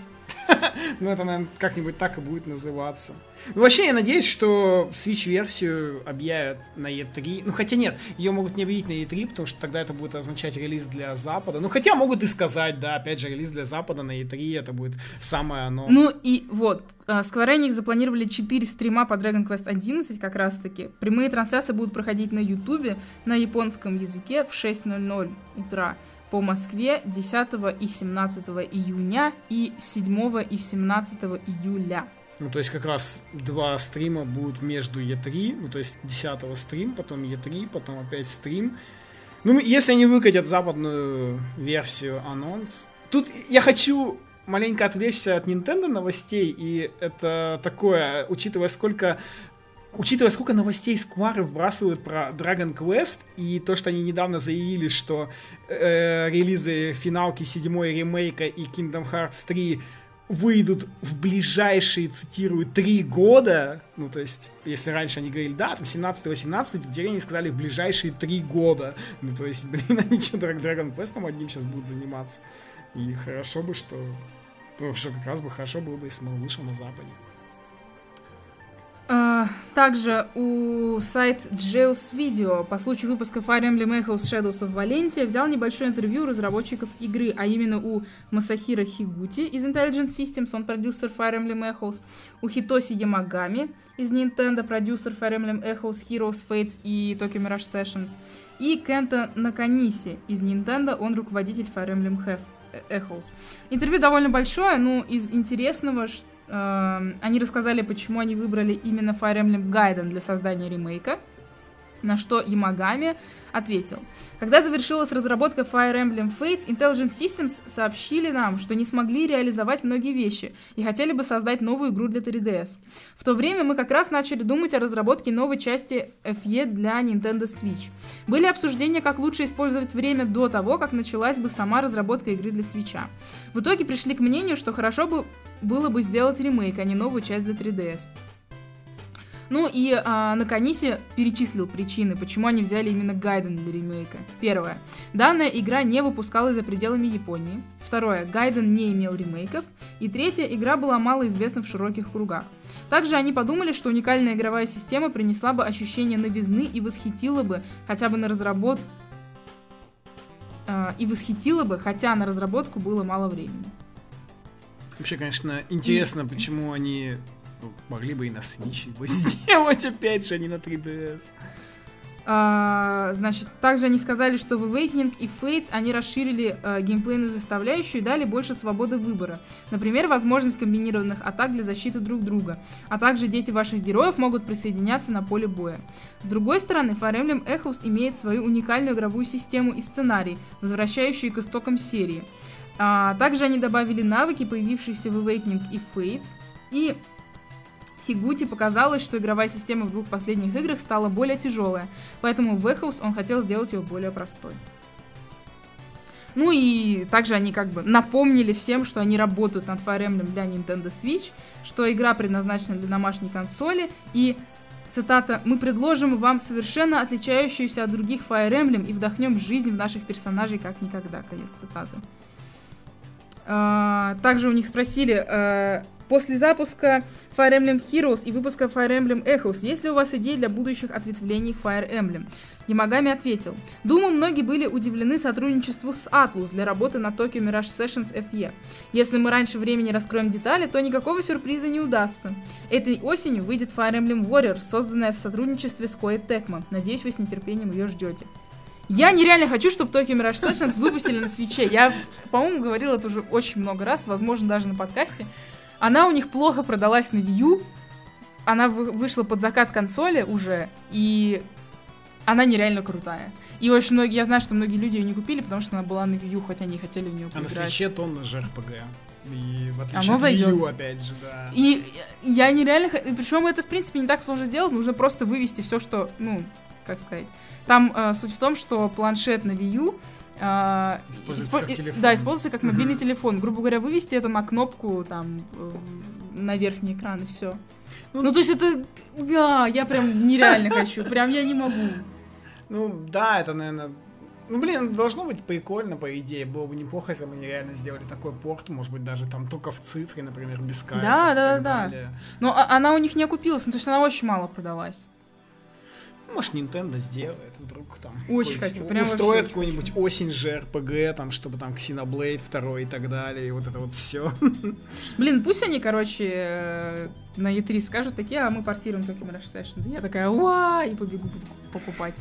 [LAUGHS] Ну, это, наверное, как-нибудь так и будет называться. Ну, вообще, я надеюсь, что Switch-версию объявят на E3. Ну, хотя нет, ее могут не объявить на E3, потому что тогда это будет означать релиз для Запада. Ну, хотя могут и сказать, да, опять же, релиз для Запада на E3, это будет самое оно. Ну, и вот, э, Square Enix запланировали 4 стрима по Dragon Quest 11 как раз-таки. Прямые трансляции будут проходить на YouTube на японском языке в 6.00 утра по Москве 10 и 17 июня и 7 и 17 июля. Ну, то есть как раз два стрима будут между E3, ну, то есть 10 стрим, потом E3, потом опять стрим. Ну, если они выкатят западную версию анонс. Тут я хочу маленько отвлечься от Nintendo новостей, и это такое, учитывая, сколько учитывая, сколько новостей Square вбрасывают про Dragon Quest, и то, что они недавно заявили, что э, релизы финалки 7 ремейка и Kingdom Hearts 3 выйдут в ближайшие, цитирую, три года, ну, то есть, если раньше они говорили, да, там 17-18, теперь они сказали в ближайшие три года. Ну, то есть, [LAUGHS] блин, они что, Dragon Quest одним сейчас будут заниматься. И хорошо бы, что... Ну, что как раз бы хорошо было бы, если бы он вышел на Западе. А, также у сайт Geos Video по случаю выпуска Fire Emblem Echoes Shadows of Valentia взял небольшое интервью у разработчиков игры, а именно у Масахира Хигути из Intelligent Systems, он продюсер Fire Emblem Echoes, у Хитоси Ямагами из Nintendo, продюсер Fire Emblem Echoes, Heroes, Fates и Tokyo Mirage Sessions, и Кента Наканиси из Nintendo, он руководитель Fire Emblem Echoes. Интервью довольно большое, но из интересного, что они рассказали, почему они выбрали именно Fire Emblem Gaiden для создания ремейка. На что Ямагами ответил. Когда завершилась разработка Fire Emblem Fates, Intelligent Systems сообщили нам, что не смогли реализовать многие вещи и хотели бы создать новую игру для 3DS. В то время мы как раз начали думать о разработке новой части FE для Nintendo Switch. Были обсуждения, как лучше использовать время до того, как началась бы сама разработка игры для Switch. В итоге пришли к мнению, что хорошо бы было бы сделать ремейк, а не новую часть для 3DS. Ну и а, Наканиси перечислил причины, почему они взяли именно Гайден для ремейка. Первое. Данная игра не выпускалась за пределами Японии. Второе. Гайден не имел ремейков. И третье. Игра была мало известна в широких кругах. Также они подумали, что уникальная игровая система принесла бы ощущение новизны и восхитила бы хотя бы на разработку э, и восхитила бы, хотя на разработку было мало времени. Вообще, конечно, интересно, и... почему они могли бы и на Switch его [LAUGHS] сделать, опять же, а не на 3DS. А, значит, также они сказали, что в Awakening и Fates они расширили а, геймплейную составляющую и дали больше свободы выбора. Например, возможность комбинированных атак для защиты друг друга. А также дети ваших героев могут присоединяться на поле боя. С другой стороны, Fire Emblem Echoes имеет свою уникальную игровую систему и сценарий, возвращающие к истокам серии. А, также они добавили навыки, появившиеся в Awakening и Fates, и Хигути показалось, что игровая система в двух последних играх стала более тяжелая, поэтому в Echoes он хотел сделать ее более простой. Ну и также они как бы напомнили всем, что они работают над Fire Emblem для Nintendo Switch, что игра предназначена для домашней консоли, и, цитата, «Мы предложим вам совершенно отличающуюся от других Fire Emblem и вдохнем жизнь в наших персонажей как никогда», конец цитаты. А, также у них спросили, а, После запуска Fire Emblem Heroes и выпуска Fire Emblem Echoes, есть ли у вас идеи для будущих ответвлений Fire Emblem? Ямагами ответил. Думаю, многие были удивлены сотрудничеству с Atlus для работы на Tokyo Mirage Sessions FE. Если мы раньше времени раскроем детали, то никакого сюрприза не удастся. Этой осенью выйдет Fire Emblem Warrior, созданная в сотрудничестве с Koei Tecmo. Надеюсь, вы с нетерпением ее ждете. Я нереально хочу, чтобы Tokyo Mirage Sessions выпустили на свече. Я, по-моему, говорила это уже очень много раз, возможно, даже на подкасте. Она у них плохо продалась на Wii U. Она вышла под закат консоли уже, и она нереально крутая. И очень многие, я знаю, что многие люди ее не купили, потому что она была на Wii U, хотя они хотели в нее поиграть. А на свече тонна же RPG. И в отличие Оно от зайдет. Wii U, опять же, да. И я нереально... Причем это, в принципе, не так сложно сделать. Нужно просто вывести все, что... Ну, как сказать... Там э, суть в том, что планшет на Wii U а, используется испо- как телефон. Да, используется как мобильный телефон. Грубо говоря, вывести это на кнопку там э, на верхний экран и все. Ну, ну, то есть это, да, я прям нереально хочу, прям я не могу. Ну, да, это, наверное, ну, блин, должно быть прикольно, по идее. Было бы неплохо, если бы они реально сделали такой порт, может быть, даже там только в цифре, например, без кайфа. Да, да, да, да. Но а, она у них не окупилась, ну, то есть она очень мало продалась. Может, Nintendo сделает вдруг там. Очень хочу. Прям устроит какую-нибудь осень же RPG, там, чтобы там Xenoblade 2 и так далее, и вот это вот все. [LAUGHS] Блин, пусть они, короче, э, на E3 скажут такие, а мы портируем только Mirage Sessions. Я такая, уа, и побегу покупать.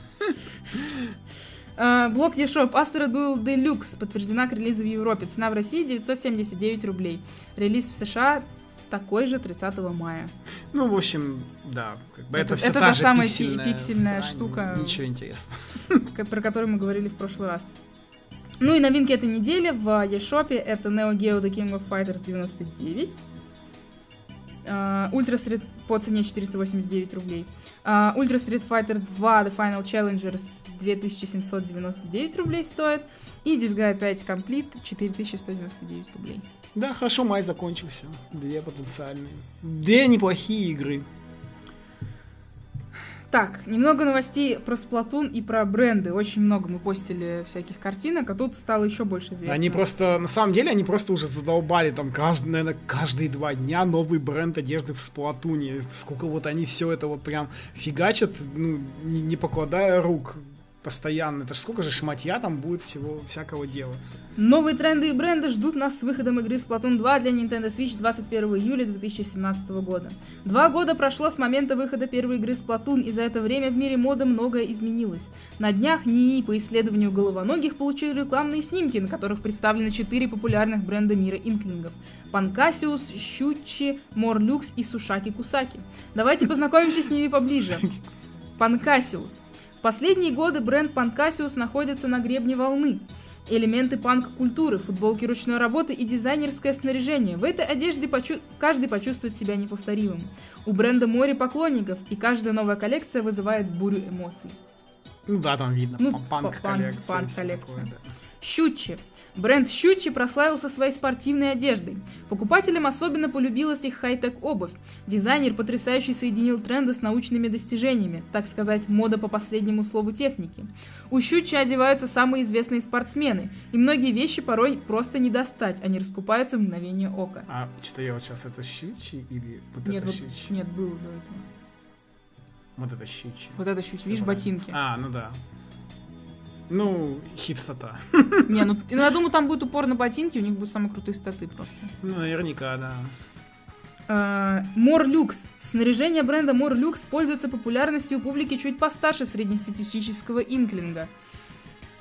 Uh, [LAUGHS] блок eShop Astra Duel Deluxe подтверждена к релизу в Европе. Цена в России 979 рублей. Релиз в США такой же 30 мая. Ну, в общем, да. Как бы это, это все это та, та же самая пиксельная, пиксельная штука. Ничего интересного. [LAUGHS] Про которую мы говорили в прошлый раз. Ну и новинки этой недели в eShop это Neo Geo The King of Fighters 99. Uh, Ultra Street по цене 489 рублей. Uh, Ultra Street Fighter 2 The Final Challengers 2799 рублей стоит. И Disgaea 5 Complete 4199 рублей. Да, хорошо, май закончился. Две потенциальные. Две неплохие игры. Так, немного новостей про Splatoon и про бренды. Очень много мы постили всяких картинок, а тут стало еще больше известно. Они просто, на самом деле, они просто уже задолбали там каждый, наверное, каждые два дня новый бренд одежды в Splatoon. Сколько вот они все это вот прям фигачат, ну, не, не покладая рук постоянно. Это ж сколько же шматья там будет всего всякого делаться. Новые тренды и бренды ждут нас с выходом игры Splatoon 2 для Nintendo Switch 21 июля 2017 года. Два года прошло с момента выхода первой игры Splatoon, и за это время в мире моды многое изменилось. На днях НИИ по исследованию головоногих получили рекламные снимки, на которых представлены четыре популярных бренда мира инклингов. Панкасиус, Щучи, Морлюкс и Сушаки Кусаки. Давайте познакомимся с ними поближе. [LAUGHS] Панкасиус в последние годы бренд Панкасиус находится на гребне волны. Элементы панк-культуры, футболки ручной работы и дизайнерское снаряжение. В этой одежде почу... каждый почувствует себя неповторимым. У бренда море поклонников, и каждая новая коллекция вызывает бурю эмоций. Ну да, там видно, ну, панк-коллекция. Панк-коллекция. Да. Щучи. Бренд Щучи прославился своей спортивной одеждой. Покупателям особенно полюбилась их хай-тек обувь. Дизайнер потрясающе соединил тренды с научными достижениями, так сказать, мода по последнему слову техники. У Щучи одеваются самые известные спортсмены, и многие вещи порой просто не достать, они раскупаются в мгновение ока. А что я вот сейчас это Щучи или вот нет, это вот, Щучи? Нет, было до этого. Вот это щучи. Вот это щучи, видишь, ботинки. А, ну да. Ну, хипстота. [LAUGHS] Не, ну ну, я думаю, там будет упор на ботинки, у них будут самые крутые статы просто. Ну, наверняка, да. Э, Lux. Снаряжение бренда Lux пользуется популярностью у публики чуть постарше среднестатистического инклинга.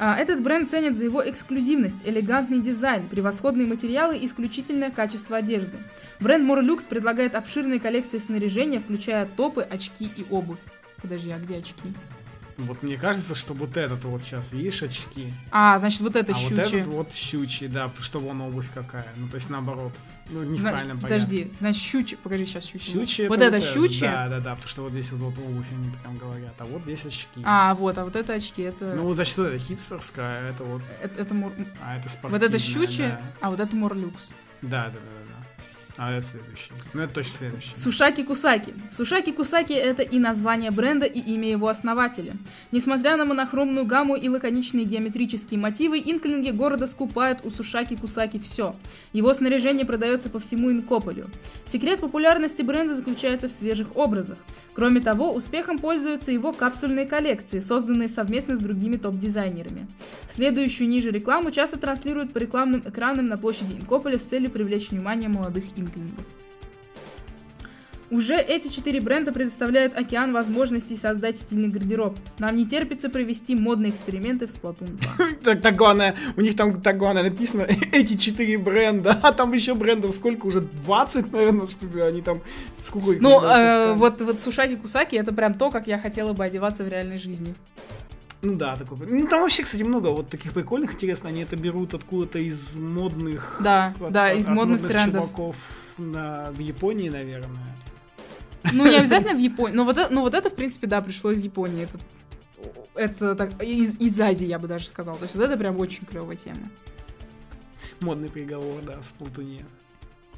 А, Этот бренд ценят за его эксклюзивность, элегантный дизайн, превосходные материалы и исключительное качество одежды. Бренд More Lux предлагает обширные коллекции снаряжения, включая топы, очки и обувь. Подожди, а где очки? Вот мне кажется, что вот этот вот сейчас, видишь, очки. А, значит, вот это а щучье. вот этот вот щучий, да, потому что вон обувь какая. Ну, то есть наоборот. Ну, не в Зна- правильном. Подожди, значит, щучье. Покажи сейчас щучье. Щучье Вот это щучье? Да, да, да, потому что вот здесь вот, вот обувь они прям говорят, а вот здесь очки. А, вот, а вот это очки, это... Ну, значит, вот это хипстерская, а это вот, это, это мур- а это Вот спортивная. это щучье, а вот это морлюкс. Да, да, да, да. А это следующий. Ну, это точно следующий. Сушаки Кусаки. Сушаки Кусаки это и название бренда, и имя его основателя. Несмотря на монохромную гамму и лаконичные геометрические мотивы, инклинги города скупают у Сушаки Кусаки все. Его снаряжение продается по всему Инкополю. Секрет популярности бренда заключается в свежих образах. Кроме того, успехом пользуются его капсульные коллекции, созданные совместно с другими топ-дизайнерами. Следующую ниже рекламу часто транслируют по рекламным экранам на площади Инкополя с целью привлечь внимание молодых инклингов. Уже эти четыре бренда предоставляют океан возможностей создать стильный гардероб. Нам не терпится провести модные эксперименты в Splatoon 2. [LAUGHS] Так, так главное, у них там так главное написано, [LAUGHS] эти четыре бренда, а там еще брендов сколько уже, 20, наверное, что они там, сколько их Ну, э, вот, вот Сушаки Кусаки это прям то, как я хотела бы одеваться в реальной жизни. Ну да, такой. Ну там вообще, кстати, много вот таких прикольных, интересно, они это берут откуда-то из модных... Да, от- да, из от модных модных трендов. чуваков на, в Японии, наверное. Ну, не [LAUGHS] обязательно в Японии. Но вот, это, ну, вот это, в принципе, да, пришло из Японии. Это, это так, из, из Азии, я бы даже сказала. То есть вот это прям очень клевая тема. Модный приговор, да, с Платуне.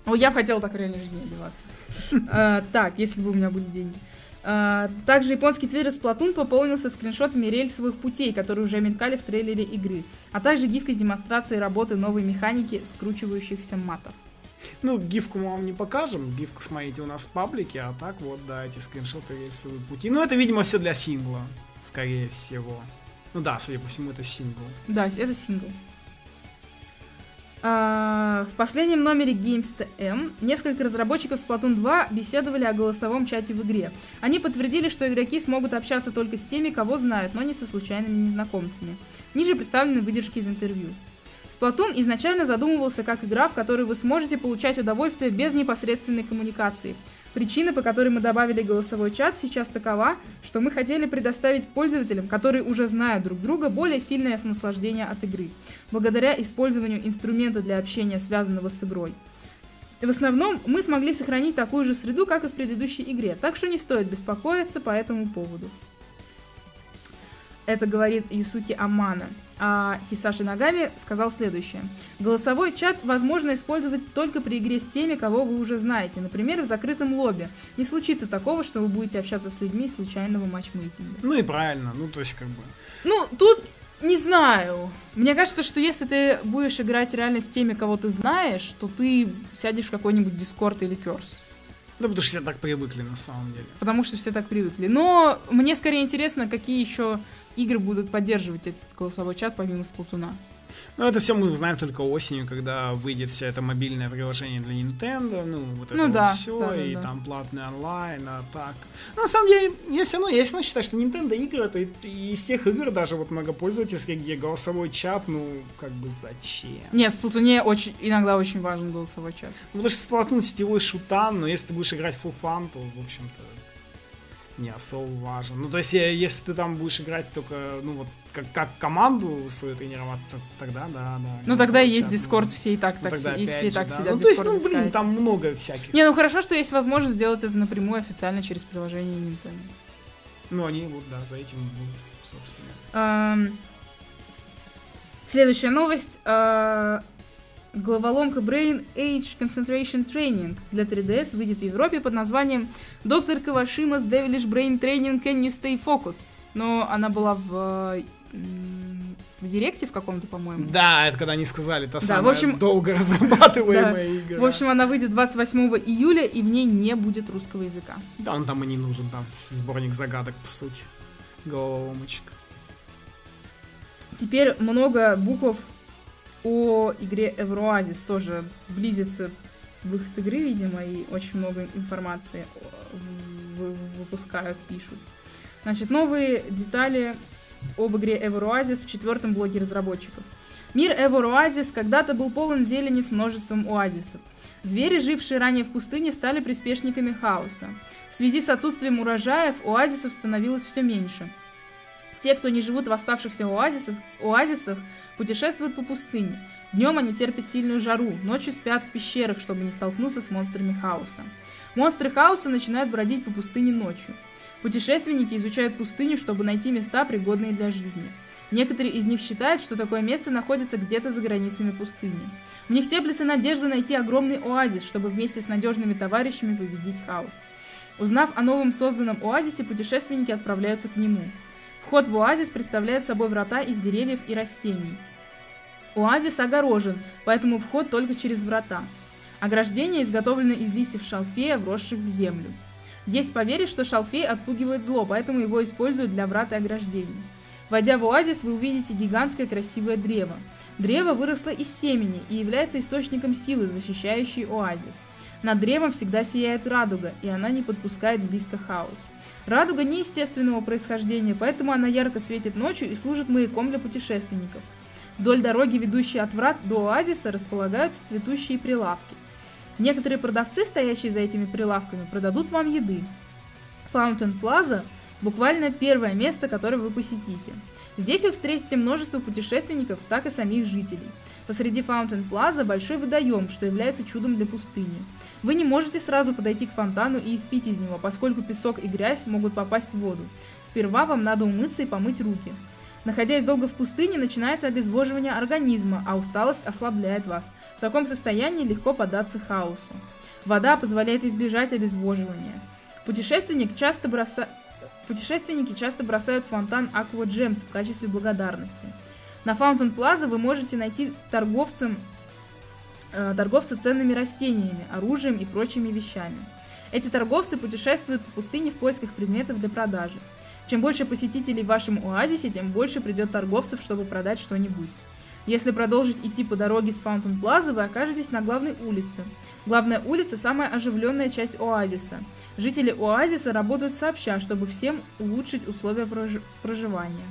О, я бы хотела так в реальной жизни одеваться. А, [LAUGHS] Так, если бы у меня были деньги. А, Также японский твиттер Splatoon пополнился скриншотами рельсовых путей, которые уже мелькали в трейлере игры, а также гифкой с демонстрацией работы новой механики скручивающихся матов. Ну, гифку мы вам не покажем. Гифку смотрите у нас в паблике, а так вот, да, эти скриншоты рельсовые пути. Ну, это, видимо, все для сингла, скорее всего. Ну да, судя по всему, это сингл. Да, это сингл. А, в последнем номере Games.m несколько разработчиков Splatoon 2 беседовали о голосовом чате в игре. Они подтвердили, что игроки смогут общаться только с теми, кого знают, но не со случайными незнакомцами. Ниже представлены выдержки из интервью. Splatoon изначально задумывался как игра, в которой вы сможете получать удовольствие без непосредственной коммуникации. Причина, по которой мы добавили голосовой чат, сейчас такова, что мы хотели предоставить пользователям, которые уже знают друг друга, более сильное наслаждение от игры, благодаря использованию инструмента для общения, связанного с игрой. В основном мы смогли сохранить такую же среду, как и в предыдущей игре, так что не стоит беспокоиться по этому поводу. Это говорит Юсуки Амана. А Хисаши Нагами сказал следующее. Голосовой чат возможно использовать только при игре с теми, кого вы уже знаете. Например, в закрытом лобби. Не случится такого, что вы будете общаться с людьми из случайного матчмейкинга. Ну и правильно, ну то есть как бы... Ну, тут не знаю. Мне кажется, что если ты будешь играть реально с теми, кого ты знаешь, то ты сядешь в какой-нибудь Дискорд или Curse. Да потому что все так привыкли на самом деле. Потому что все так привыкли. Но мне скорее интересно, какие еще игры будут поддерживать этот голосовой чат помимо Сплатуна. Ну, это все мы узнаем только осенью, когда выйдет все это мобильное приложение для Nintendo, ну, вот это Ну вот да, все, да, да, и да. там платный онлайн, а так. Ну, на самом деле, я все равно, я все равно считаю, что Nintendo игры, это из тех игр, даже вот многопользовательских, где голосовой чат, ну, как бы зачем? Нет, в Сплатуне очень, иногда очень важен голосовой чат. Ну, потому что Splatoon сетевой шутан, но если ты будешь играть в full fun, то, в общем-то, не особо важен. Ну, то есть, если ты там будешь играть только, ну, вот, как, как команду свою тренироваться, тогда да, да. Ну тогда есть чат, Дискорд, ну, все и так, ну, так тогда и все и так да. сидят Ну, то есть, ну, блин, искать. там много всяких. Не, ну хорошо, что есть возможность сделать это напрямую официально через приложение Nintendo. Ну, они вот, да, за этим будут, собственно. Следующая новость. а, Головоломка Brain Age Concentration Training для 3DS выйдет в Европе под названием Доктор Кавашима's Devilish Brain Training Can You Stay Focused? Но она была в, в Директе в каком-то, по-моему. Да, это когда они сказали, та Да, самая в общем- долго [LAUGHS] разрабатываемая игра. В общем, она выйдет 28 июля, и в ней не будет русского языка. Да, он там и не нужен, там сборник загадок, по сути. Головоломочек. Теперь много букв о игре Евроазис. Тоже близится выход игры, видимо, и очень много информации выпускают, пишут. Значит, новые детали об игре Евроазис в четвертом блоге разработчиков. Мир Евроазис когда-то был полон зелени с множеством оазисов. Звери, жившие ранее в пустыне, стали приспешниками хаоса. В связи с отсутствием урожаев оазисов становилось все меньше. Те, кто не живут в оставшихся оазисах, оазисах путешествуют по пустыне. Днем они терпят сильную жару, ночью спят в пещерах, чтобы не столкнуться с монстрами хаоса. Монстры хаоса начинают бродить по пустыне ночью. Путешественники изучают пустыню, чтобы найти места, пригодные для жизни. Некоторые из них считают, что такое место находится где-то за границами пустыни. В них теплится надежда найти огромный оазис, чтобы вместе с надежными товарищами победить хаос. Узнав о новом созданном оазисе, путешественники отправляются к нему. Вход в оазис представляет собой врата из деревьев и растений. Оазис огорожен, поэтому вход только через врата. Ограждение изготовлено из листьев шалфея, вросших в землю. Есть поверье, что шалфей отпугивает зло, поэтому его используют для врат и ограждений. Войдя в оазис, вы увидите гигантское красивое древо. Древо выросло из семени и является источником силы, защищающей оазис. Над древом всегда сияет радуга, и она не подпускает близко хаос. Радуга неестественного происхождения, поэтому она ярко светит ночью и служит маяком для путешественников. Вдоль дороги, ведущей от врат до оазиса, располагаются цветущие прилавки. Некоторые продавцы, стоящие за этими прилавками, продадут вам еды. Fountain Plaza – буквально первое место, которое вы посетите. Здесь вы встретите множество путешественников, так и самих жителей. Посреди Fountain Plaza большой водоем, что является чудом для пустыни. Вы не можете сразу подойти к фонтану и испить из него, поскольку песок и грязь могут попасть в воду. Сперва вам надо умыться и помыть руки. Находясь долго в пустыне, начинается обезвоживание организма, а усталость ослабляет вас. В таком состоянии легко поддаться хаосу. Вода позволяет избежать обезвоживания. Путешественник часто броса... Путешественники часто бросают фонтан Aqua Gems в качестве благодарности. На Fountain Plaza вы можете найти торговцам, э, торговца ценными растениями, оружием и прочими вещами. Эти торговцы путешествуют по пустыне в поисках предметов для продажи. Чем больше посетителей в вашем оазисе, тем больше придет торговцев, чтобы продать что-нибудь. Если продолжить идти по дороге с Фаунтон Плаза, вы окажетесь на главной улице. Главная улица – самая оживленная часть оазиса. Жители оазиса работают сообща, чтобы всем улучшить условия прож... проживания.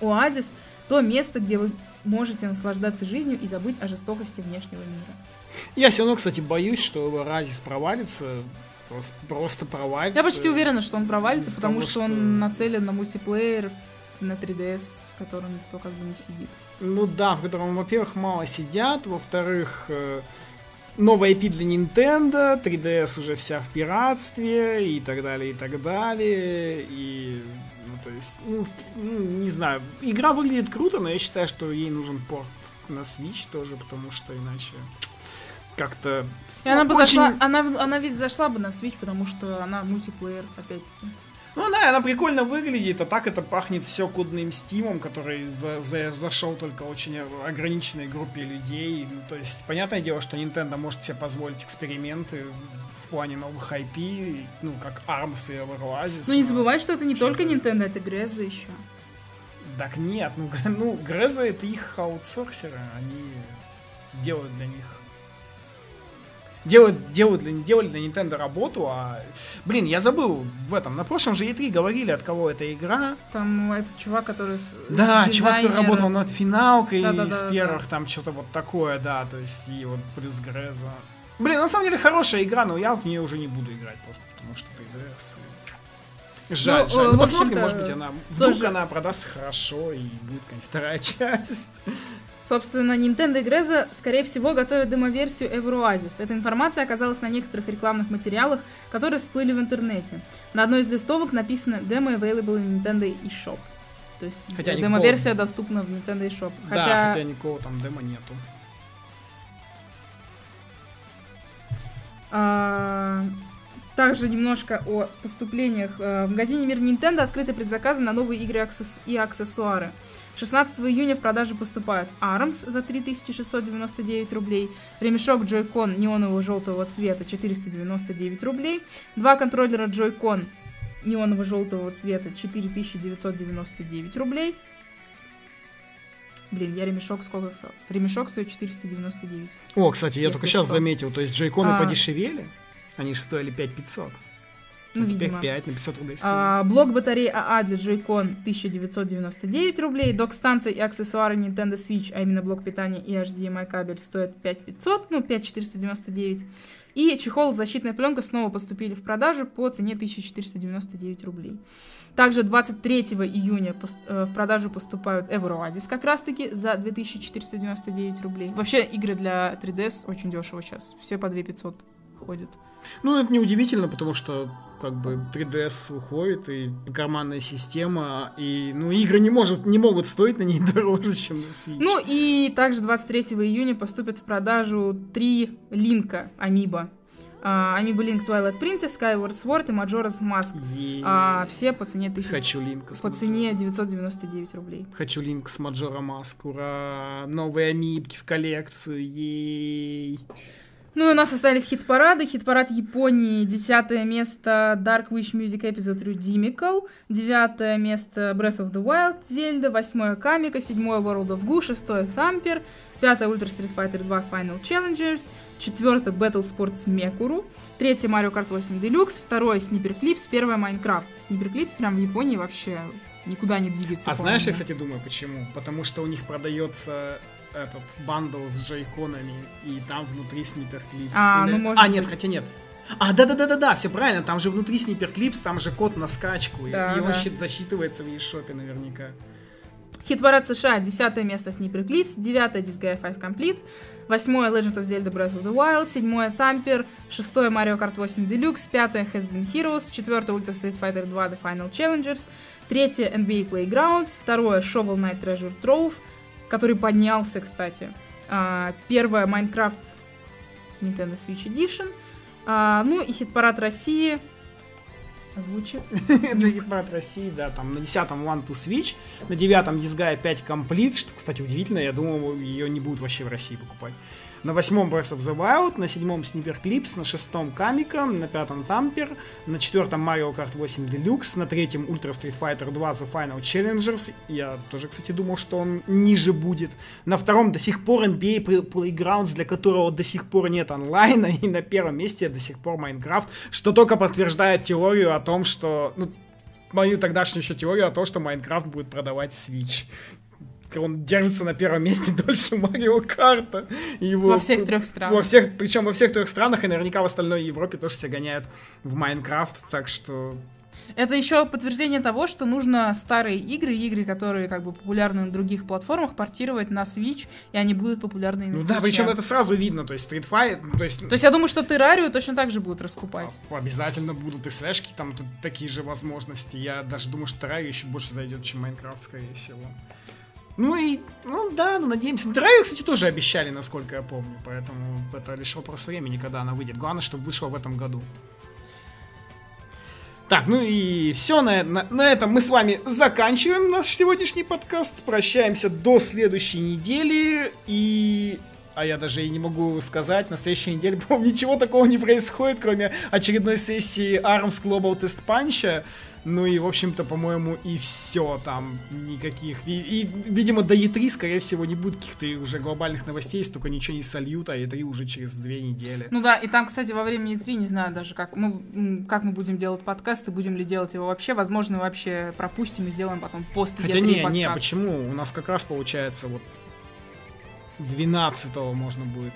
Оазис – то место, где вы можете наслаждаться жизнью и забыть о жестокости внешнего мира. Я все равно, кстати, боюсь, что Оазис провалится Просто, просто провалится. Я почти уверена, что он провалится, потому того, что, что он нацелен на мультиплеер на 3DS, в котором никто как бы не сидит. Ну да, в котором, во-первых, мало сидят, во-вторых, э, новая IP для Nintendo, 3DS уже вся в пиратстве и так далее, и так далее. И, то есть, ну, ну, не знаю, игра выглядит круто, но я считаю, что ей нужен порт на Switch тоже, потому что иначе как-то и она бы очень... зашла, она, она ведь зашла бы на Switch, потому что она мультиплеер, опять-таки. Ну да, она прикольно выглядит, а так это пахнет все кодным стимом, который за, за, зашел только очень ограниченной группе людей. Ну, то есть, понятное дело, что Nintendo может себе позволить эксперименты плане новых IP, ну, как ARMS и Oasis. Ну, не забывай, что это не только Nintendo, это Греза еще. Так нет, ну, ну Греза это их аутсорсеры, они делают для них делают, делают для, делали для Nintendo работу, а... Блин, я забыл в этом. На прошлом же E3 говорили, от кого эта игра. Там этот чувак, который... Да, дизайнер... чувак, который работал над финалкой да, да, из да, первых, да. там что-то вот такое, да, то есть и вот плюс Греза. Блин, на самом деле хорошая игра, но я в нее уже не буду играть просто, потому что ГРС. Жаль, ну, жаль. Ну, посмотрим, может быть, она вдруг тоже... она продастся хорошо и будет какая-нибудь вторая [LAUGHS] часть. Собственно, Nintendo и Greza, скорее всего, готовят демоверсию Евроазис. Эта информация оказалась на некоторых рекламных материалах, которые всплыли в интернете. На одной из листовок написано «Demo available in Nintendo eShop». То есть хотя демо-версия никакого... доступна в Nintendo eShop. Хотя... Да, хотя никакого там демо нету. Также немножко о поступлениях. А, в магазине Мир Nintendo открыты предзаказы на новые игры и аксессуары. 16 июня в продажу поступают ARMS за 3699 рублей, ремешок Joy-Con неонового желтого цвета 499 рублей, два контроллера Joy-Con неонового желтого цвета 4999 рублей, Блин, я ремешок сколько стал? Ремешок стоит 499. О, кстати, я только сейчас что. заметил, то есть джейконы А. подешевели. Они же стоили 5500. Ну, А теперь видимо. 5 на 500 рублей. А, блок батареи АА для Joy-Con 1999 рублей, док-станция и аксессуары Nintendo Switch, а именно блок питания и HDMI кабель стоят 5500, ну 5499. И чехол и защитная пленка снова поступили в продажу по цене 1499 рублей. Также 23 июня э, в продажу поступают Евроазис как раз-таки за 2499 рублей. Вообще игры для 3DS очень дешево сейчас, все по 2500 ходят. Ну, это неудивительно, потому что как бы 3DS уходит, и карманная система, и ну игры не, может, не могут стоить на ней [LAUGHS] дороже, чем на Switch. Ну и также 23 июня поступят в продажу три линка Амиба. Амиба Линк Twilight Princess, Skyward Sword и Majora's Mask. Е- А, все по цене, тысяч... Хочу Линка по цене 999 рублей. Хочу Линк с Маджора Маск, ура! Новые амибки в коллекцию, ей! Ну у нас остались хит-парады. Хит-парад Японии. Десятое место Dark Wish Music Episode Rudimical. Девятое место Breath of the Wild Зельда. Восьмое Камика. Седьмое World of Goo. Шестое Thumper. Пятое Ultra Street Fighter 2 Final Challengers. Четвертое Battle Sports Mekuru. Третье Mario Kart 8 Deluxe. Второе Snipperclips. Первое Minecraft. Snipperclips прям в Японии вообще никуда не двигается. А знаешь, я, кстати, думаю, почему? Потому что у них продается этот бандл с Joy-Con ами, и там внутри Snipperclips. А, Или- ну, может а, нет, быть. хотя нет. А, да-да-да-да-да, все правильно, там же внутри Snipperclips, там же код на скачку, и- Да, и он да. щит- засчитывается в eShop наверняка. Хит-парад США, десятое место Sniper Clips, девятое Disgaea 5 Complete, восьмое Legend of Zelda Breath of the Wild, седьмое Tamper, шестое Mario Kart 8 Deluxe, пятое Has Been Heroes, четвертое Ultra Street Fighter 2 The Final Challengers, третье NBA Playgrounds, второе Shovel Knight Treasure Trove, который поднялся, кстати, А, первое Minecraft Nintendo Switch Edition, А, ну и хит-парад России звучит. [LAUGHS] Это хит-парад России, да, там на 10-м One to Switch, на 9-м Disgaea 5 Complete, что, кстати, удивительно, я думал, ее не будут вообще в России покупать. На 8-м Breath of the Wild, на 7-м Sniper Clips, на 6-м Камика, на 5-м Tamper, на 4-м Mario Kart 8 Deluxe, на 3-м Ultra Street Fighter 2 The Final Challengers, я тоже, кстати, думал, что он ниже будет. На втором до сих пор NBA Play- Playgrounds, для которого до сих пор нет онлайна, и на первом месте до сих пор Майнкрафт, что только подтверждает теорию о том, что... Ну, мою тогдашнюю еще теорию о том, что Майнкрафт будет продавать Switch. Он держится на первом месте [LAUGHS] дольше Марио Карта. Его во всех трех странах. во всех, причем во всех трех странах, и наверняка в остальной Европе тоже все гоняют в Майнкрафт, так что... Это еще подтверждение того, что нужно старые игры, игры, которые как бы популярны на других платформах, портировать на Switch, и они будут популярны и на Ну да, Switch. причем это сразу видно, то есть Street Fighter, ну, то есть... То есть я думаю, что Террарию точно так же будут раскупать. а, Обязательно будут и слэшки, там тут такие же возможности. Я даже думаю, что Террарию еще больше зайдет, чем Майнкрафт, скорее всего. Ну и, ну да, ну надеемся. Террарию, кстати, тоже обещали, насколько я помню, поэтому это лишь вопрос времени, когда она выйдет. Главное, чтобы вышла в этом году. Так, ну и все, на, на, на этом мы с вами заканчиваем наш сегодняшний подкаст. Прощаемся до следующей недели. И... А я даже и не могу сказать, на следующей неделе, [LAUGHS] по-моему, ничего такого не происходит, кроме очередной сессии ARMS Global Test Punch. Ну и, в общем-то, по-моему, и все там, никаких. И, и, видимо, до E3, скорее всего, не будет каких-то уже глобальных новостей, если только ничего не сольют, а E3 уже через две недели. Ну да, и там, кстати, во время E3, не знаю даже, как мы, как мы будем делать подкасты, будем ли делать его вообще. Возможно, вообще пропустим и сделаем потом пост Хотя E3 не, подкаст. не, почему? У нас как раз получается вот 12 можно будет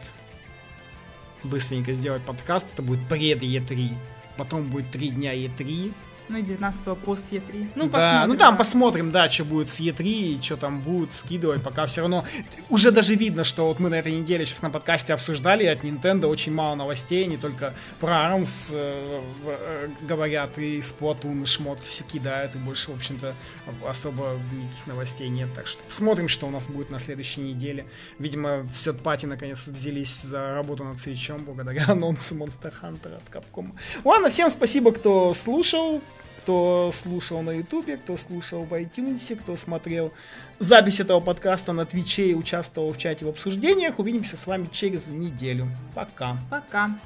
быстренько сделать подкаст. Это будет пред E3. Потом будет 3 дня E3. Ну и 19-го пост E3. Ну, да, посмотрим. ну там посмотрим, да, что будет с E3 и что там будет скидывать, пока все равно уже даже видно, что вот мы на этой неделе сейчас на подкасте обсуждали от Nintendo очень мало новостей, не только про ARMS э, э, говорят, и Splatoon, и шмотки все кидают, и больше, в общем-то, особо никаких новостей нет, так что посмотрим, что у нас будет на следующей неделе. Видимо, Сет Пати наконец взялись за работу над свечом благодаря [LAUGHS] анонсу Monster Hunter от Capcom. Ладно, всем спасибо, кто слушал, кто слушал на Ютубе, кто слушал в iTunes, кто смотрел запись этого подкаста на Твиче и участвовал в чате в обсуждениях. Увидимся с вами через неделю. Пока. Пока.